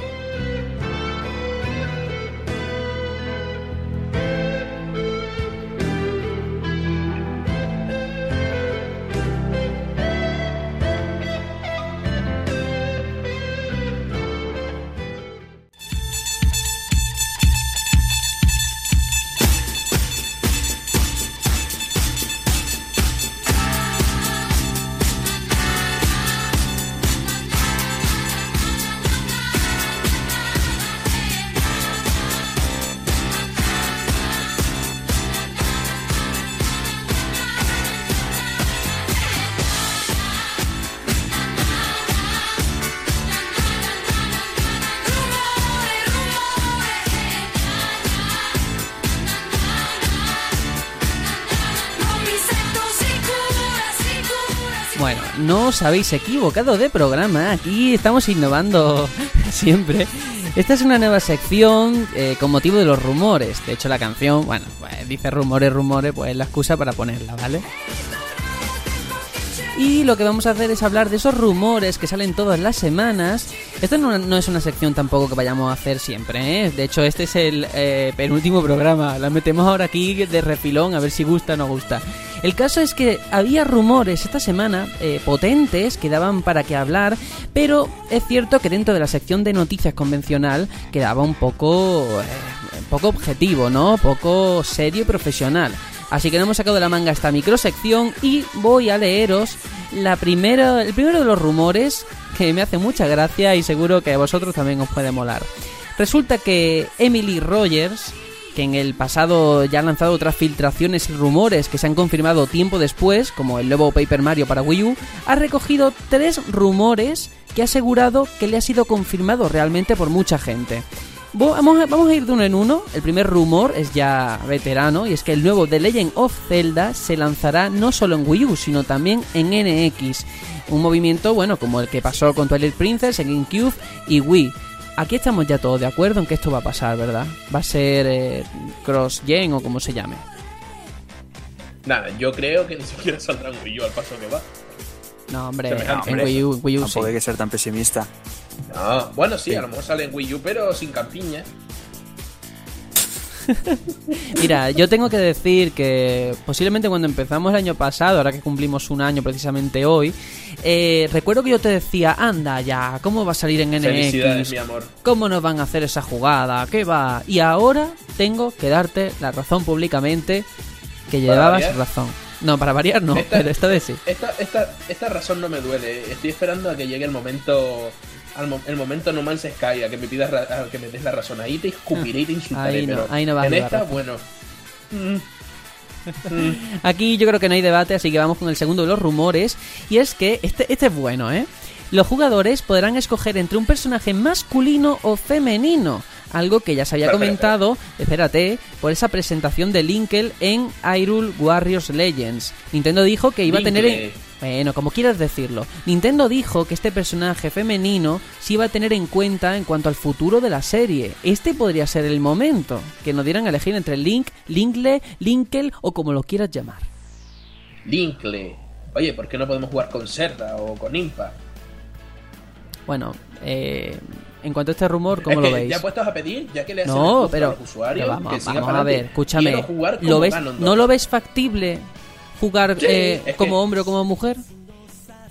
No os habéis equivocado de programa, aquí estamos innovando <laughs> siempre. Esta es una nueva sección eh, con motivo de los rumores. De hecho, la canción, bueno, pues, dice rumores, rumores, pues es la excusa para ponerla, ¿vale? Y lo que vamos a hacer es hablar de esos rumores que salen todas las semanas. Esto no, es una sección tampoco que vayamos a hacer siempre, ¿eh? De hecho, este es el eh, penúltimo programa. La metemos ahora aquí de refilón a ver si gusta o no gusta. El caso es que había rumores esta semana eh, potentes que daban para que hablar, pero es cierto que dentro de la sección de noticias convencional quedaba un poco, eh, poco objetivo, ¿no? Poco serio y profesional. Así que no hemos sacado de la manga esta microsección y voy a leeros la primera, el primero de los rumores que me hace mucha gracia y seguro que a vosotros también os puede molar. Resulta que Emily Rogers, que en el pasado ya ha lanzado otras filtraciones y rumores que se han confirmado tiempo después, como el nuevo Paper Mario para Wii U, ha recogido tres rumores que ha asegurado que le ha sido confirmado realmente por mucha gente. Vamos a, vamos a ir de uno en uno. El primer rumor es ya veterano y es que el nuevo The Legend of Zelda se lanzará no solo en Wii U, sino también en NX. Un movimiento, bueno, como el que pasó con Twilight Princess en GameCube y Wii. Aquí estamos ya todos de acuerdo en que esto va a pasar, ¿verdad? Va a ser eh, cross-gen o como se llame. Nada, yo creo que ni siquiera saldrá en Wii U al paso que va. No, hombre, Semejante en precio. Wii U, Wii U sí. Hay que ser tan pesimista. No, bueno, sí, a lo mejor sale en Wii U, pero sin campiña. <laughs> Mira, yo tengo que decir que posiblemente cuando empezamos el año pasado, ahora que cumplimos un año precisamente hoy, eh, recuerdo que yo te decía, anda ya, ¿cómo va a salir en NX? mi amor. ¿Cómo nos van a hacer esa jugada? ¿Qué va? Y ahora tengo que darte la razón públicamente que ¿Para llevabas variar? razón. No, para variar no, Esta- <laughs> pero esta vez sí. Esta, esta, esta razón no me duele. Estoy esperando a que llegue el momento. Al mo- el momento No Man's Sky, a que me pidas ra- a que me des la razón. Ahí te escupiré y te <laughs> insultaré. Ahí no, pero ahí no vas en esta, razón. bueno. mm, <laughs> Aquí yo creo que no hay debate, así que vamos con el segundo de los rumores. Y es que este, este es bueno, ¿eh? Los jugadores podrán escoger entre un personaje masculino o femenino. Algo que ya se había comentado, espérate, por esa presentación de Linkel en Hyrule Warriors Legends. Nintendo dijo que iba a tener... en-. Bueno, como quieras decirlo. Nintendo dijo que este personaje femenino se iba a tener en cuenta en cuanto al futuro de la serie. Este podría ser el momento, que nos dieran a elegir entre Link, Linkle, Linkel o como lo quieras llamar. Linkle. Oye, ¿por qué no podemos jugar con Zelda o con Impa? Bueno, eh, en cuanto a este rumor, ¿cómo Es lo que veis? Ya puestos a pedir, ya que le hacen No, pero, a los usuarios, pero vamos, que sigan vamos a ver, escúchame. Quiero jugar como ¿Lo ves, Ganondorf. ¿No lo ves factible jugar Sí, eh, como que- hombre o como mujer?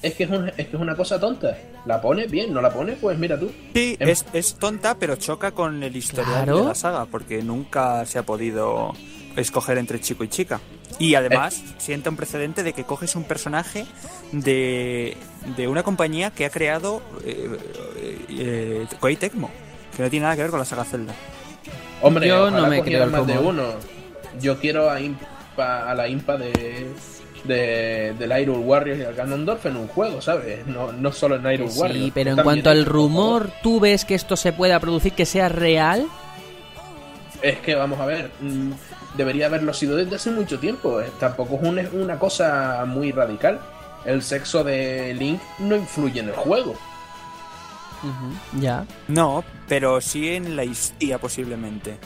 Es que es, un- es que es una cosa tonta. La pones bien, no la pones, pues mira tú. Sí, Em- es, es tonta, pero choca con el historial Claro. de la saga, porque nunca se ha podido escoger entre chico y chica. Y además Eh. sienta un precedente de que coges un personaje de, de una compañía que ha creado eh, eh, eh, Koei Tecmo, que no tiene nada que ver con la saga Zelda. Hombre, Yo no me creo más de uno. Yo quiero a Imp. impa, a la impa de, de, del Iron Warriors y el Ganondorf en un juego, ¿sabes? No, no solo en Iron Sí, Warriors. pero en cuanto al rumor, ¿tú ves que esto se pueda producir, que sea real? Es que vamos a ver, mm, debería haberlo sido desde hace mucho tiempo. eh, Tampoco es una, una cosa muy radical. El sexo de Link no influye en el juego. Ya. No, pero sí en la historia posiblemente.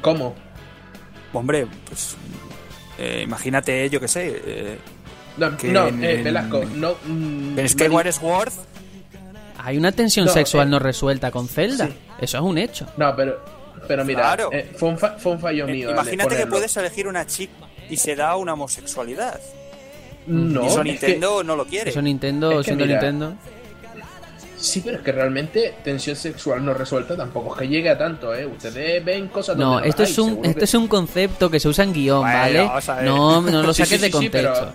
¿Cómo? Hombre, pues eh, imagínate, yo qué sé, eh, No, Que no, en- eh, Velasco, no. mm, Mari- Sword, Hay una tensión No, sexual eh, no resuelta con Zelda. sí. Eso es un hecho. No, pero, pero mira, Claro. eh, fue, un fa- fue un fallo eh, mío. imagínate que puedes elegir una chica y se da una homosexualidad. No, y eso es Nintendo no lo quiere. Eso Nintendo, es que siendo mira, Nintendo. sí, pero es que realmente tensión sexual no resuelta tampoco es que llegue a tanto, ¿eh? Ustedes ven cosas No, donde esto las es hay, un esto que- es un concepto que se usa en guion, Bueno, ¿vale? No, no lo <laughs> Sí, saques sí, de sí, sí, pero- contexto.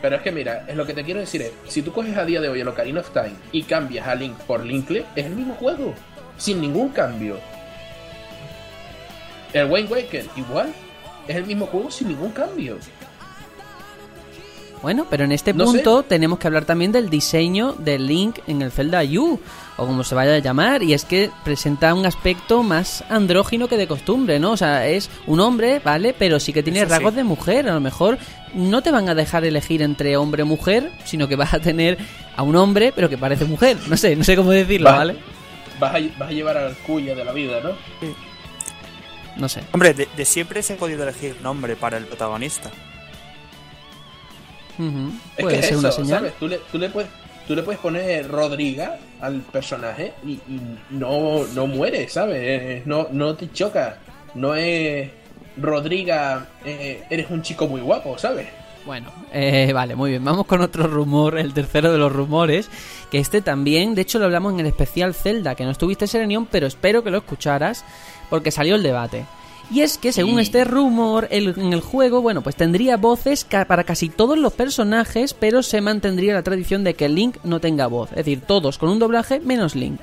Pero es que mira, es lo que te quiero decir es, si tú coges a día de hoy el Ocarina of Time y cambias a Link por Linkle, es el mismo juego, sin ningún cambio. El Wayne Waker, igual, es el mismo juego sin ningún cambio. Bueno, pero en este No punto tenemos que hablar también del diseño de Link en el Zelda U, o como se vaya a llamar, y es que presenta un aspecto más andrógino que de costumbre, ¿no? O sea, es un hombre, ¿vale? Pero sí que tiene Eso sí. rasgos de mujer, a lo mejor no te van a dejar elegir entre hombre o mujer, sino que vas a tener a un hombre, pero que parece mujer, no sé, no sé cómo decirlo, Va- ¿vale? Vas a, vas a llevar al cuya de la vida, ¿no? No sé. Hombre, de, de siempre se ha podido elegir nombre para el protagonista. Es Puede que es ser eso, una señal. ¿sabes? Tú le, tú le puedes, tú le puedes poner Rodriga al personaje y, y no, no muere, ¿sabes? No, no te choca. No es Rodriga, eh, eres un chico muy guapo, ¿sabes? Bueno, eh, vale, muy bien. Vamos con otro rumor, el tercero de los rumores. Que este también, de hecho, lo hablamos en el especial Zelda, que no estuviste Serenión, pero espero que lo escucharas, porque salió el debate. Y es que, según Sí. este rumor, el- en el juego, bueno, pues tendría voces ca- para casi todos los personajes, pero se mantendría la tradición de que Link no tenga voz. Es decir, todos con un doblaje menos Link.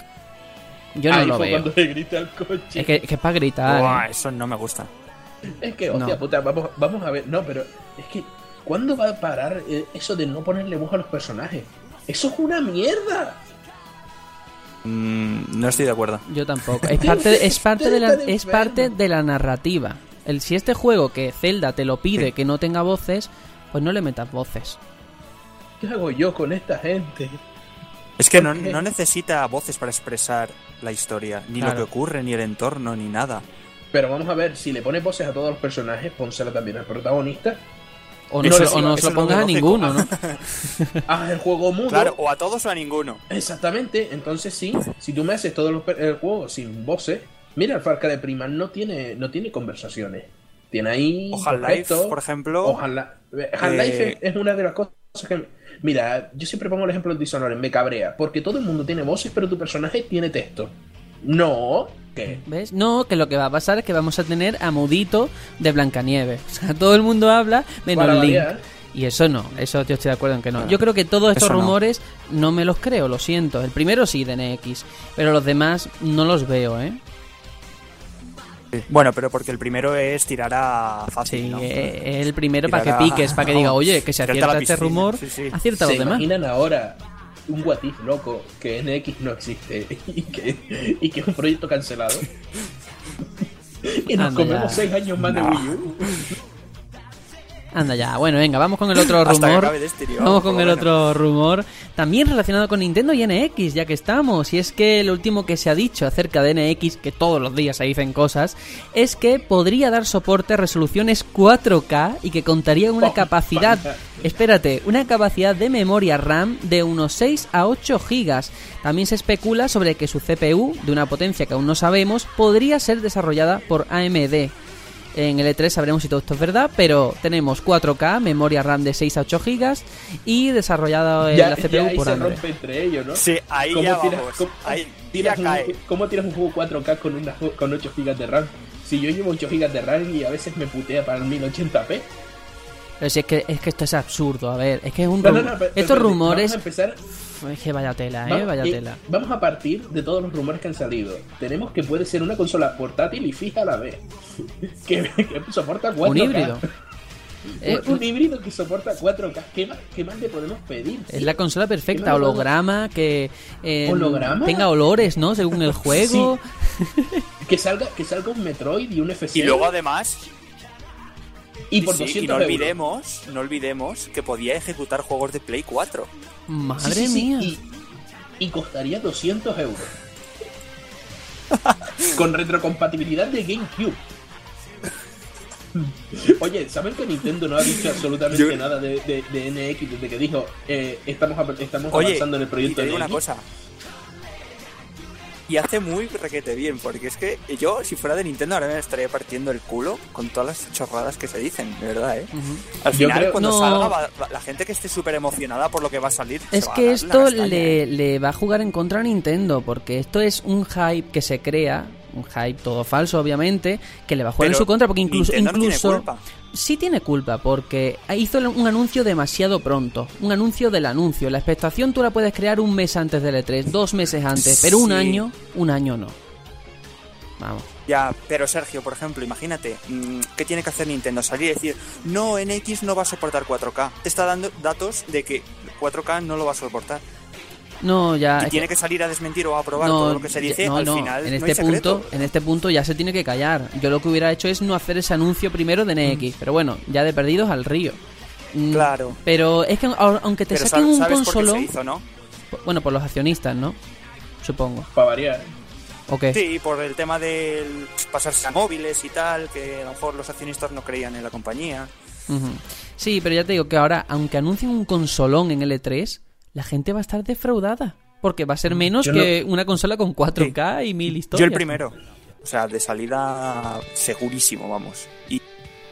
Yo no Ahí lo fue veo. cuando le grita al coche. Es que, que es para gritar. Buah, ¿eh? eso no me gusta. Es que, hostia No. puta, vamos, vamos a ver. No, pero es que, ¿cuándo va a parar eh, eso de no ponerle voz a los personajes? ¡Eso es una mierda! Mm, no estoy de acuerdo. Yo tampoco. <laughs> Es parte, es parte de la, es parte de la narrativa. El, si este juego que Zelda te lo pide que no tenga voces, pues no le metas voces. ¿Qué hago yo con esta gente? Es que no, no necesita voces para expresar la historia, ni Claro. lo que ocurre, ni el entorno, ni nada. Pero vamos a ver, si le pones voces a todos los personajes, pónsela también al protagonista. O no, se- sí, o no se lo pongas a ninguno, ¿no? Haz <laughs> el juego mudo. Claro, o a todos o a ninguno. Exactamente, entonces sí, si tú me haces todo los el juego sin voces, mira, el Far Cry Prima no tiene, no tiene conversaciones. Tiene ahí. O Half-Life, por ejemplo. Ojalá. Half-Life Eh, es, es una de las cosas que. Mira, yo siempre pongo el ejemplo de Dishonored, me cabrea, porque todo el mundo tiene voces, pero tu personaje tiene texto. No, ¿qué? ¿Ves? No, que lo que va a pasar es que vamos a tener a Mudito de Blancanieves. <laughs> O sea, todo el mundo habla menos Para Link. variar. Y eso no, eso yo estoy de acuerdo en que no. Yo creo que todos estos Eso rumores no me los creo, lo siento. El primero sí, de NX, pero los demás no los veo, ¿eh? Bueno, pero porque el primero es tirar a fácil, Sí, ¿no? eh, el primero Tirar para que a- piques, para que no, diga, <laughs> oye, que se acierta este rumor, sí, sí. acierta ¿Se los demás. imaginan ahora un What If loco que NX no existe <laughs> y que, y que es un proyecto cancelado? <laughs> y nos Anda comemos ya. seis años más de. Wii U. Anda ya, bueno, venga, vamos con el otro <laughs> rumor. Destiny, Vamos vamos, con el otro rumor, también relacionado con Nintendo y NX, ya que estamos. Y es que lo último que se ha dicho acerca de NX, que todos los días se dicen cosas, es que podría dar soporte a resoluciones 4K y que contaría con una Oh, capacidad, espérate, una capacidad de memoria RAM de unos 6 a 8 gigas. También se especula sobre que su CPU, de una potencia que aún no sabemos, podría ser desarrollada por AMD. En el E3 sabremos si todo esto es verdad, pero tenemos 4K, memoria RAM de 6 a 8 GB y desarrollado en Ya, la ya CPU ahí por se rompe entre ellos, ¿no? Sí, ahí ¿Cómo ya tiras- vamos. cómo- Ahí tiras ya un- cae. ¿Cómo tiras un juego 4K con, una, con 8 GB de RAM? Si yo llevo 8 GB de RAM y a veces me putea para el 1080p. Pero si es que, es que esto es absurdo, a ver, es que es un No, no, rum- no, pero- Estos pero- rumores... Vamos a empezar. Es que vaya tela, eh, vamos- vaya y tela. Vamos a partir de todos los rumores que han salido. Tenemos que puede ser una consola portátil y fija a la vez. <laughs> que, que soporta 4K. Un híbrido. <laughs> Eh, un, un híbrido que soporta 4K. ¿Qué más, qué más le podemos pedir? Es la consola perfecta, ¿Qué más le holograma, que eh, ¿Holograma? tenga olores, ¿no? Según el <laughs> juego. Que salga, que salga un Metroid y un FC. Y luego además, y por sí, 200 y no euros. olvidemos, no olvidemos que podía ejecutar juegos de Play 4. Madre Sí, sí, sí, mía. Y, y costaría 200 euros. <laughs> Con retrocompatibilidad de GameCube. <laughs> Oye, ¿saben que Nintendo no ha dicho absolutamente Yo- nada de, de- de NX desde que dijo eh, estamos, estamos Oye, avanzando en el y proyecto te digo NX? una cosa. Y hace muy requete bien, porque es que yo, si fuera de Nintendo, ahora me estaría partiendo el culo con todas las chorradas que se dicen, de verdad, ¿eh? Al final, creo- cuando No. salga, va- va- la gente que esté súper emocionada por lo que va a salir. se Es va a que esto le, ¿eh? le va a jugar en contra a Nintendo, porque esto es un hype que se crea, un hype todo falso, obviamente, que le va a jugar en su contra, porque incluso, Nintendo no tiene incluso culpa. Sí tiene culpa, porque hizo un anuncio demasiado pronto, un anuncio del anuncio. La expectación tú la puedes crear un mes antes del E3, dos meses antes, pero un Sí. año, un año no. Vamos. Ya, pero Sergio, por ejemplo, imagínate, mm, ¿qué tiene que hacer Nintendo? Salir y decir, no, NX no va a soportar 4K. Te está dando datos de que 4K no lo va a soportar. No, ya. y tiene que- que salir a desmentir o a aprobar no, todo lo que se ya- dice, no, al no, final en no este hay punto, en este punto ya se tiene que callar. Yo lo que hubiera hecho es no hacer ese anuncio primero de NX, pero bueno, ya de perdidos al río. Mm, Claro. Pero es que au- aunque te Pero saquen sab- un ¿sabes por qué consolón, se hizo, no? bueno, por los accionistas, ¿no? Supongo. Para variar. ¿O qué? Sí, por el tema del pasarse a móviles y tal, que a lo mejor los accionistas no creían en la compañía. Sí, pero ya te digo que ahora, aunque anuncien un consolón en L3, la gente va a estar defraudada. Porque va a ser menos Yo que una consola con 4K y mil historias. Yo el primero. O sea, de salida segurísimo, vamos. Y,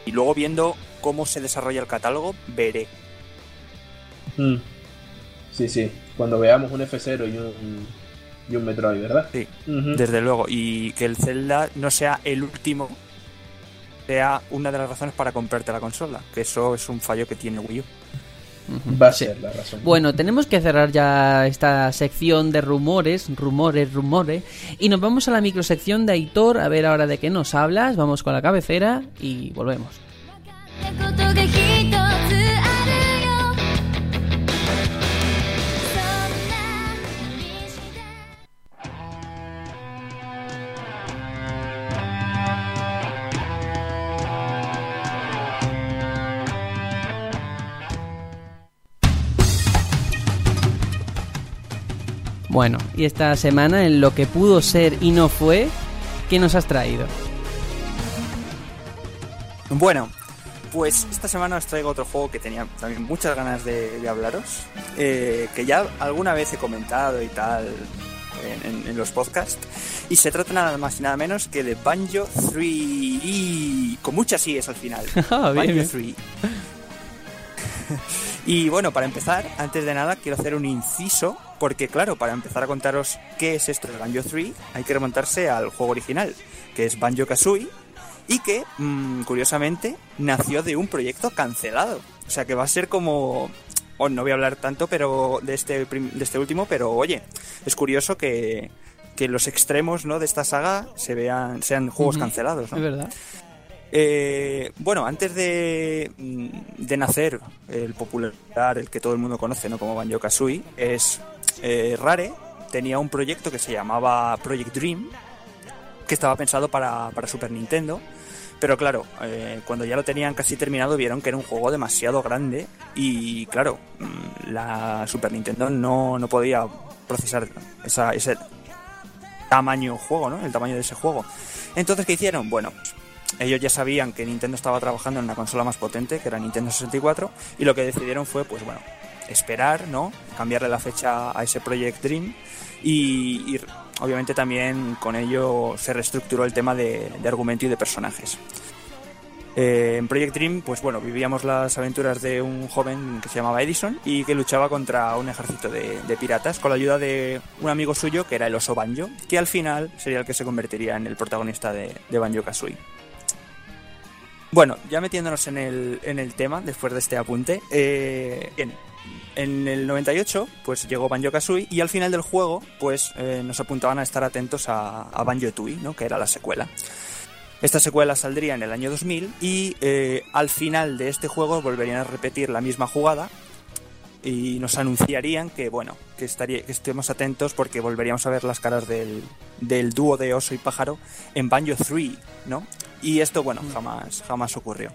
y luego viendo cómo se desarrolla el catálogo, veré. Mm. Sí, sí. Cuando veamos un F0 y un, y un Metroid, ¿verdad? Sí, desde luego. Y que el Zelda no sea el último, sea una de las razones para comprarte la consola. Que eso es un fallo que tiene Wii U. Va a Sí. ser la razón. Bueno, tenemos que cerrar ya esta sección de rumores, rumores, rumores. Y nos vamos a la microsección de Aitor, a ver ahora de qué nos hablas. Vamos con la cabecera y volvemos. Bueno, y esta semana en lo que pudo ser y no fue, ¿qué nos has traído? Bueno, pues esta semana os traigo otro juego que tenía también muchas ganas de, de hablaros, eh, que ya alguna vez he comentado y tal en, en- en los podcasts, y se trata nada más y nada menos que de Banjo 3 y con muchas IES al final. <laughs> Ah, Banjo bien. 3. <laughs> y bueno, para empezar, antes de nada quiero hacer un inciso, porque claro, para empezar a contaros qué es esto de Banjo 3, hay que remontarse al juego original, que es Banjo Kazooie, y que, mm, curiosamente, nació de un proyecto cancelado. O sea que va a ser como... oh, no voy a hablar tanto pero de este, de este último, pero oye, es curioso que, que los extremos ¿no? de esta saga se vean sean juegos cancelados. ¿no? Es verdad. Eh, bueno, antes de, mm, de nacer el popular, el que todo el mundo conoce ¿no? como Banjo Kazooie, es eh, Rare tenía un proyecto que se llamaba Project Dream, que estaba pensado para, para Super Nintendo. Pero claro, eh, cuando ya lo tenían casi terminado vieron que era un juego demasiado grande y claro, mm, la Super Nintendo no, no podía procesar esa, ese tamaño juego, ¿no? El tamaño de ese juego. Entonces, ¿qué hicieron? Bueno, ellos ya sabían que Nintendo estaba trabajando en una consola más potente, que era Nintendo 64, y lo que decidieron fue, pues bueno, esperar, ¿no? Cambiarle la fecha a ese Project Dream y, obviamente también con ello se reestructuró el tema de, argumento y de personajes. Eh, en Project Dream, pues bueno, vivíamos las aventuras de un joven que se llamaba Edison y que luchaba contra un ejército de, piratas con la ayuda de un amigo suyo que era el oso Banjo, que al final sería el que se convertiría en el protagonista de, de Banjo Kazooie. Bueno, ya metiéndonos en el, en el tema, después de este apunte, eh, bien, en el 98 pues llegó Banjo Kazooie y al final del juego pues eh, nos apuntaban a estar atentos a, a Banjo Tooie, ¿no? que era la secuela. Esta secuela saldría en el año 2000 y eh, al final de este juego volverían a repetir la misma jugada y nos anunciarían que bueno que estaría que estemos atentos porque volveríamos a ver las caras del, del dúo de oso y pájaro en Banjo 3, ¿no? Y esto bueno jamás jamás ocurrió.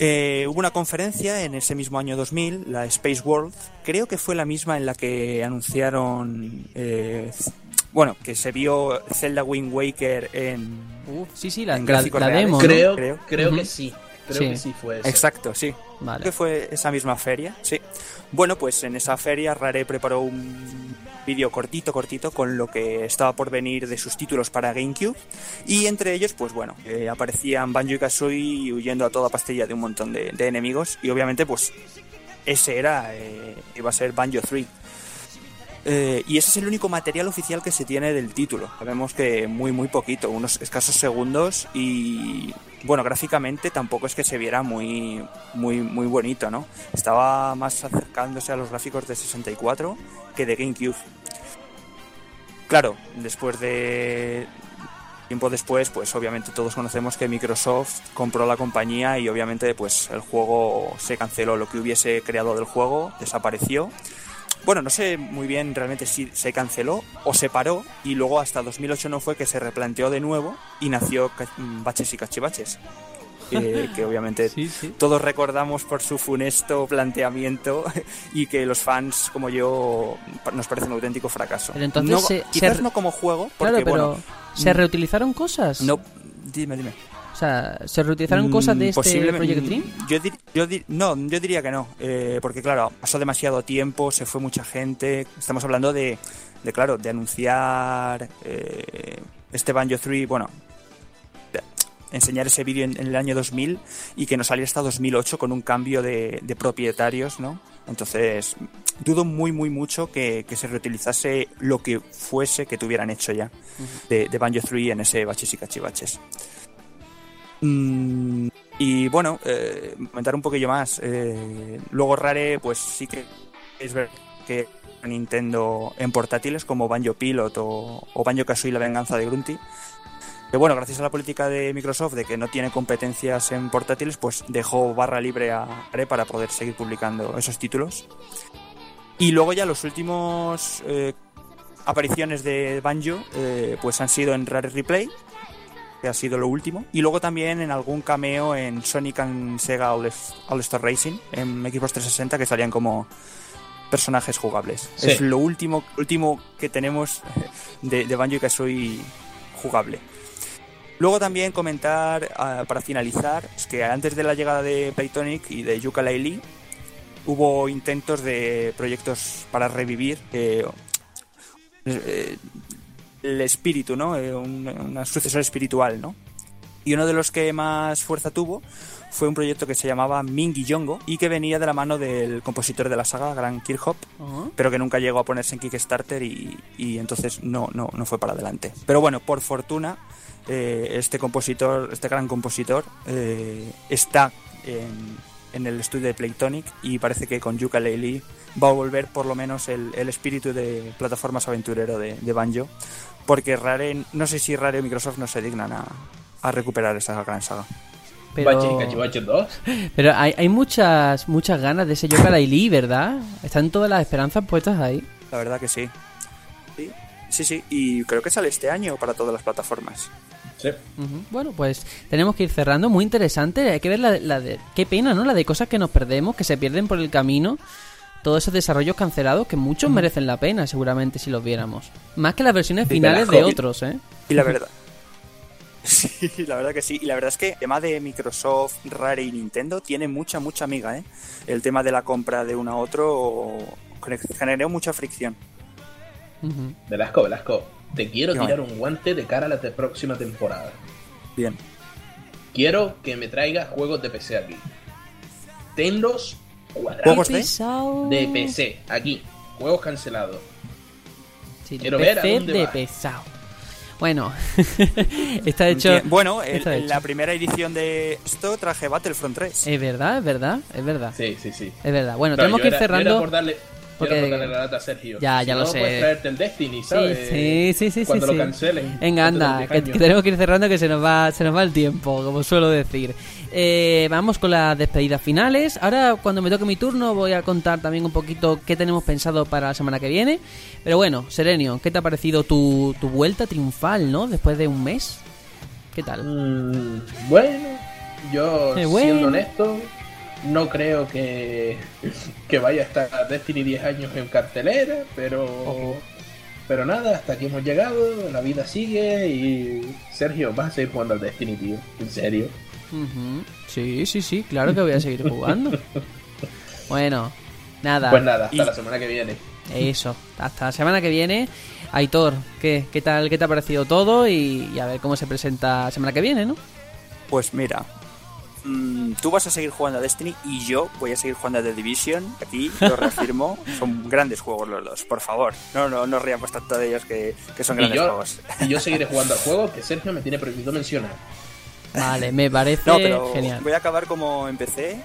Eh, hubo una conferencia en ese mismo año 2000, la Space World, creo que fue la misma en la que anunciaron, eh, bueno, que se vio Zelda Wind Waker en... Uf, sí, sí, la, En la, la demo, ¿no? Creo, Creo. creo, que sí. Creo Sí. que sí fue eso. Exacto, sí. Vale. que fue esa misma feria, sí. Bueno, pues en esa feria Rare preparó un vídeo cortito, cortito, con lo que estaba por venir de sus títulos para GameCube. Y entre ellos, pues bueno, eh, aparecían Banjo y Kazooie huyendo a toda pastilla de un montón de, enemigos. Y obviamente, pues ese era, eh, iba a ser Banjo 3. Eh, y ese es el único material oficial que se tiene del título. Sabemos que muy, muy poquito, unos escasos segundos y bueno, gráficamente tampoco es que se viera muy, muy, muy bonito, ¿no? Estaba más acercándose a los gráficos de 64 que de GameCube. Claro, después de tiempo después, pues obviamente todos conocemos que Microsoft compró la compañía y obviamente pues el juego se canceló, lo que hubiese creado del juego desapareció. Bueno, no sé muy bien realmente si se canceló o se paró y luego hasta 2008 no fue que se replanteó de nuevo y nació Ca- Baches y Cachivaches. <laughs> Eh, que obviamente Sí, sí. todos recordamos por su funesto planteamiento <laughs> y que los fans como yo nos parece un auténtico fracaso. Pero entonces No- se- quizás se- no como juego, porque Claro, pero bueno, ¿se mm. reutilizaron cosas? no, dime, dime. O sea, ¿se reutilizaron cosas de Mm, este Project Dream? Yo, dir- yo dir- no, yo diría que no, eh, porque claro, pasó demasiado tiempo, se fue mucha gente. Estamos hablando de, de claro, de anunciar eh, este Banjo 3, bueno, de enseñar ese vídeo en, en el año 2000 y que no saliera hasta 2008 con un cambio de, de propietarios, ¿no? Entonces, dudo muy, muy mucho que, que se reutilizase lo que fuese que tuvieran hecho ya de, de Banjo 3 en ese baches y cachivaches. Mm, y bueno, eh, comentar un poquillo más. eh, luego Rare, pues sí que es verdad que Nintendo en portátiles como Banjo Pilot o, o Banjo Kazooie La Venganza de Grunty. Que bueno, gracias a la política de Microsoft de que no tiene competencias en portátiles, pues dejó barra libre a Rare para poder seguir publicando esos títulos. Y luego ya los últimos eh, apariciones de Banjo, eh, pues han sido en Rare Replay, que ha sido lo último. Y luego también en algún cameo en Sonic and Sega All, All Star Racing en Xbox 360 que salían como personajes jugables. Sí. Es lo último, último que tenemos de, de Banjo y Kazooie jugable. Luego también comentar, ah, para finalizar, es que antes de la llegada de Playtonic y de Yooka-Laylee, hubo intentos de proyectos para revivir eh, eh, el espíritu, ¿no? Eh, un, un sucesor espiritual, ¿no? Y uno de los que más fuerza tuvo fue un proyecto que se llamaba Mingy Yongo y que venía de la mano del compositor de la saga, Grant Kirchhoff, Ajá. pero que nunca llegó a ponerse en Kickstarter y, y entonces no, no, no fue para adelante. Pero bueno, por fortuna, eh, este compositor, este gran compositor, eh, está en, en el estudio de Playtonic y parece que con Yooka-Laylee va a volver por lo menos el, el espíritu de plataformas aventurero de, de Banjo, porque Rare, no sé si Rare o Microsoft no se dignan a, a recuperar esa gran saga. Pero, Cachivaches 2. <laughs> pero hay, hay muchas muchas ganas de ese Yoka Lee, ¿verdad? Están todas las esperanzas puestas ahí. La verdad que sí. Sí, sí, sí. Y creo que sale este año para todas las plataformas. Sí. Bueno, pues tenemos que ir cerrando. Muy interesante. Hay que ver la, la de. Qué pena, ¿no? La de cosas que nos perdemos, que se pierden por el camino. Todos esos desarrollos cancelados que muchos merecen la pena, seguramente, si los viéramos. Más que las versiones finales de otros, ¿eh? Y la verdad. <laughs> Sí, la verdad que sí. Y la verdad es que el tema de Microsoft, Rare y Nintendo tiene mucha, mucha amiga, ¿eh? El tema de la compra de uno a otro generó mucha fricción. Velasco, Velasco, te quiero Qué tirar un guante de cara a la te- próxima temporada. Bien. Quiero que me traigas juegos de PC aquí. Tenlos ¿Juegos de? De PC, aquí. Juegos cancelados. Sí, Quiero ver a PC dónde de va. pesado. Bueno, <laughs> está hecho. Bueno, está hecho. la primera edición de esto traje Battlefront 3. Es verdad, es verdad, es verdad. Sí, sí, sí. Es verdad. Bueno, No, tenemos que ir era- yo era cerrando. por darle, Porque- Quiero botarle la lata a Sergio. Ya, Si ya no, lo sé. puedes traerte el Destiny, Sí, ¿sabes? sí, sí, sí, Cuando sí, lo sí. cancelen. Venga, anda, 10 que, tenemos que ir cerrando que se nos va, se nos va el tiempo, como suelo decir. Eh, vamos con las despedidas finales. Ahora, cuando me toque mi turno, voy a contar también un poquito qué tenemos pensado para la semana que viene. Pero bueno, Serenio, ¿qué te ha parecido tu, tu vuelta triunfal, no? Después de un mes. ¿Qué tal? Mm, bueno, yo bueno. siendo honesto, no creo que, que vaya a estar Destiny 10 años en cartelera, pero pero nada, hasta aquí hemos llegado, la vida sigue y Sergio, vas a seguir jugando al Destiny, tío, en serio. Sí, sí, sí, claro que voy a seguir jugando. <laughs> Bueno, nada. Pues nada, hasta Y- la semana que viene. Eso, hasta la semana que viene. Aitor, ¿qué, qué tal, qué te ha parecido todo? Y, y a ver cómo se presenta la semana que viene, ¿no? Pues mira, mm, tú vas a seguir jugando a Destiny y yo voy a seguir jugando a The Division. Aquí lo <laughs> reafirmo, son grandes juegos los dos, por favor. No, no, no riamos tanto de ellos que, que son Y grandes yo, juegos. y yo seguiré <laughs> jugando al juego que Sergio me tiene prohibido mencionar. Vale, me parece No, pero genial. voy a acabar como empecé.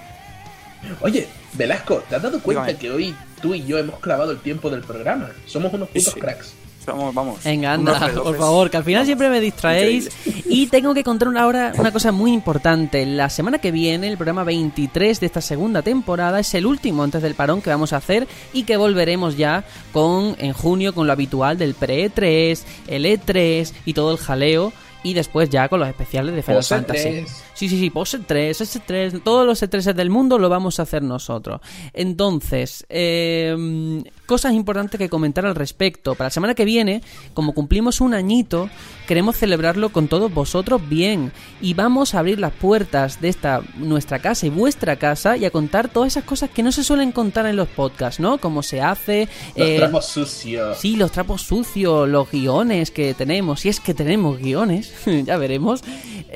Oye, Velasco, ¿te has dado cuenta Dígame. que hoy tú y yo hemos clavado el tiempo del programa? Somos unos Sí, putos sí. cracks. Vamos, vamos. Venga, anda, por favor, que al final siempre me distraéis. Y tengo que contar una, hora, una cosa muy importante. La semana que viene, el programa 23 de esta segunda temporada, es el último antes del parón que vamos a hacer y que volveremos ya con en junio con lo habitual del pre-E3, el E3 y todo el jaleo. Y después ya con los especiales de Final Fantasy. E3. Sí, sí, sí, post 3, S3, todos los E3 del mundo lo vamos a hacer nosotros. Entonces, eh, cosas importantes que comentar al respecto. Para la semana que viene, como cumplimos un añito, queremos celebrarlo con todos vosotros bien. Y vamos a abrir las puertas de esta nuestra casa y vuestra casa y a contar todas esas cosas que no se suelen contar en los podcasts, ¿no? Cómo se hace. Los eh, trapos sucios. Sí, los trapos sucios, los guiones que tenemos, si es que tenemos guiones, <laughs> ya veremos.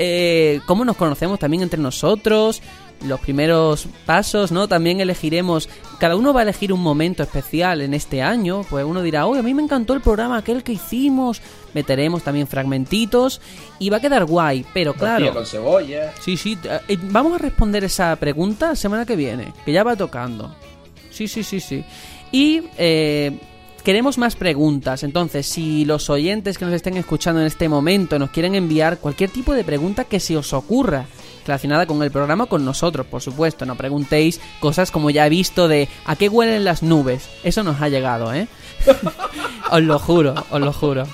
Eh, cómo nos conocemos también entre nosotros, los primeros pasos, ¿no? También elegiremos, cada uno va a elegir un momento especial en este año, pues uno dirá, oye, a mí me encantó el programa aquel que hicimos, meteremos también fragmentitos y va a quedar guay, pero claro... con cebolla. Sí, sí, eh, vamos a responder esa pregunta la semana que viene, que ya va tocando. Sí, sí, sí, sí. Y eh, queremos más preguntas, entonces si los oyentes que nos estén escuchando en este momento nos quieren enviar cualquier tipo de pregunta que se os ocurra relacionada con el programa con nosotros, por supuesto, no preguntéis cosas como ya he visto de ¿a qué huelen las nubes? Eso nos ha llegado, ¿eh? <laughs> os lo juro, os lo juro.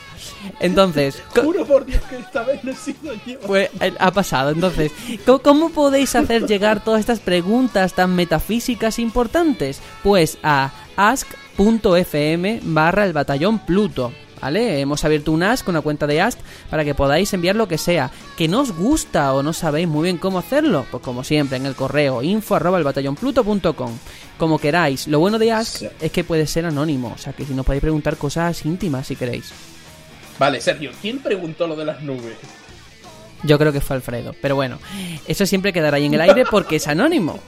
Entonces, Juro por Dios que esta vez no he sido yo. pues ha pasado. Entonces, ¿cómo, cómo podéis hacer llegar todas estas preguntas tan metafísicas importantes? Pues a ask.fm barra el batallón Pluto. ¿Vale? Hemos abierto un Ask, una cuenta de Ask, para que podáis enviar lo que sea. ¿Que no os gusta o no sabéis muy bien cómo hacerlo? Pues como siempre, en el correo info arroba el batallonpluto.com. Como queráis. Lo bueno de Ask Sí. es que puede ser anónimo. O sea, que si nos podéis preguntar cosas íntimas si queréis. Vale, Sergio, ¿quién preguntó lo de las nubes? Yo creo que fue Alfredo. Pero bueno, eso siempre quedará ahí en el aire porque es anónimo.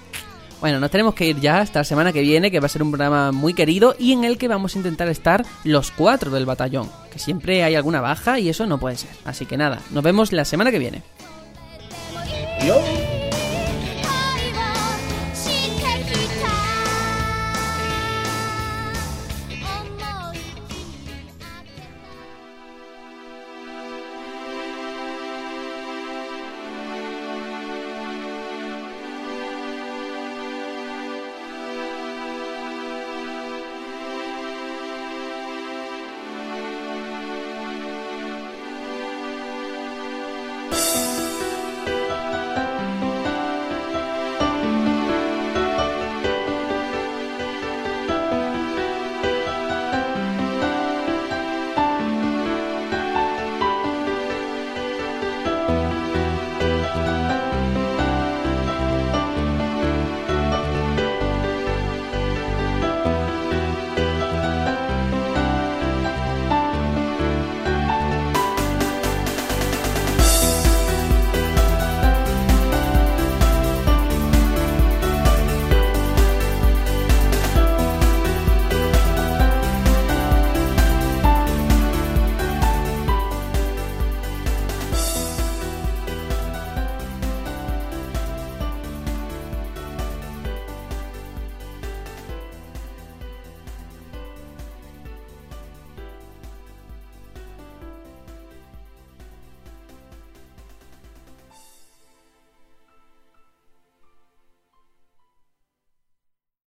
Bueno, nos tenemos que ir ya hasta la semana que viene, que va a ser un programa muy querido y en el que vamos a intentar estar los cuatro del batallón. Que siempre hay alguna baja y eso no puede ser. Así que nada, nos vemos la semana que viene.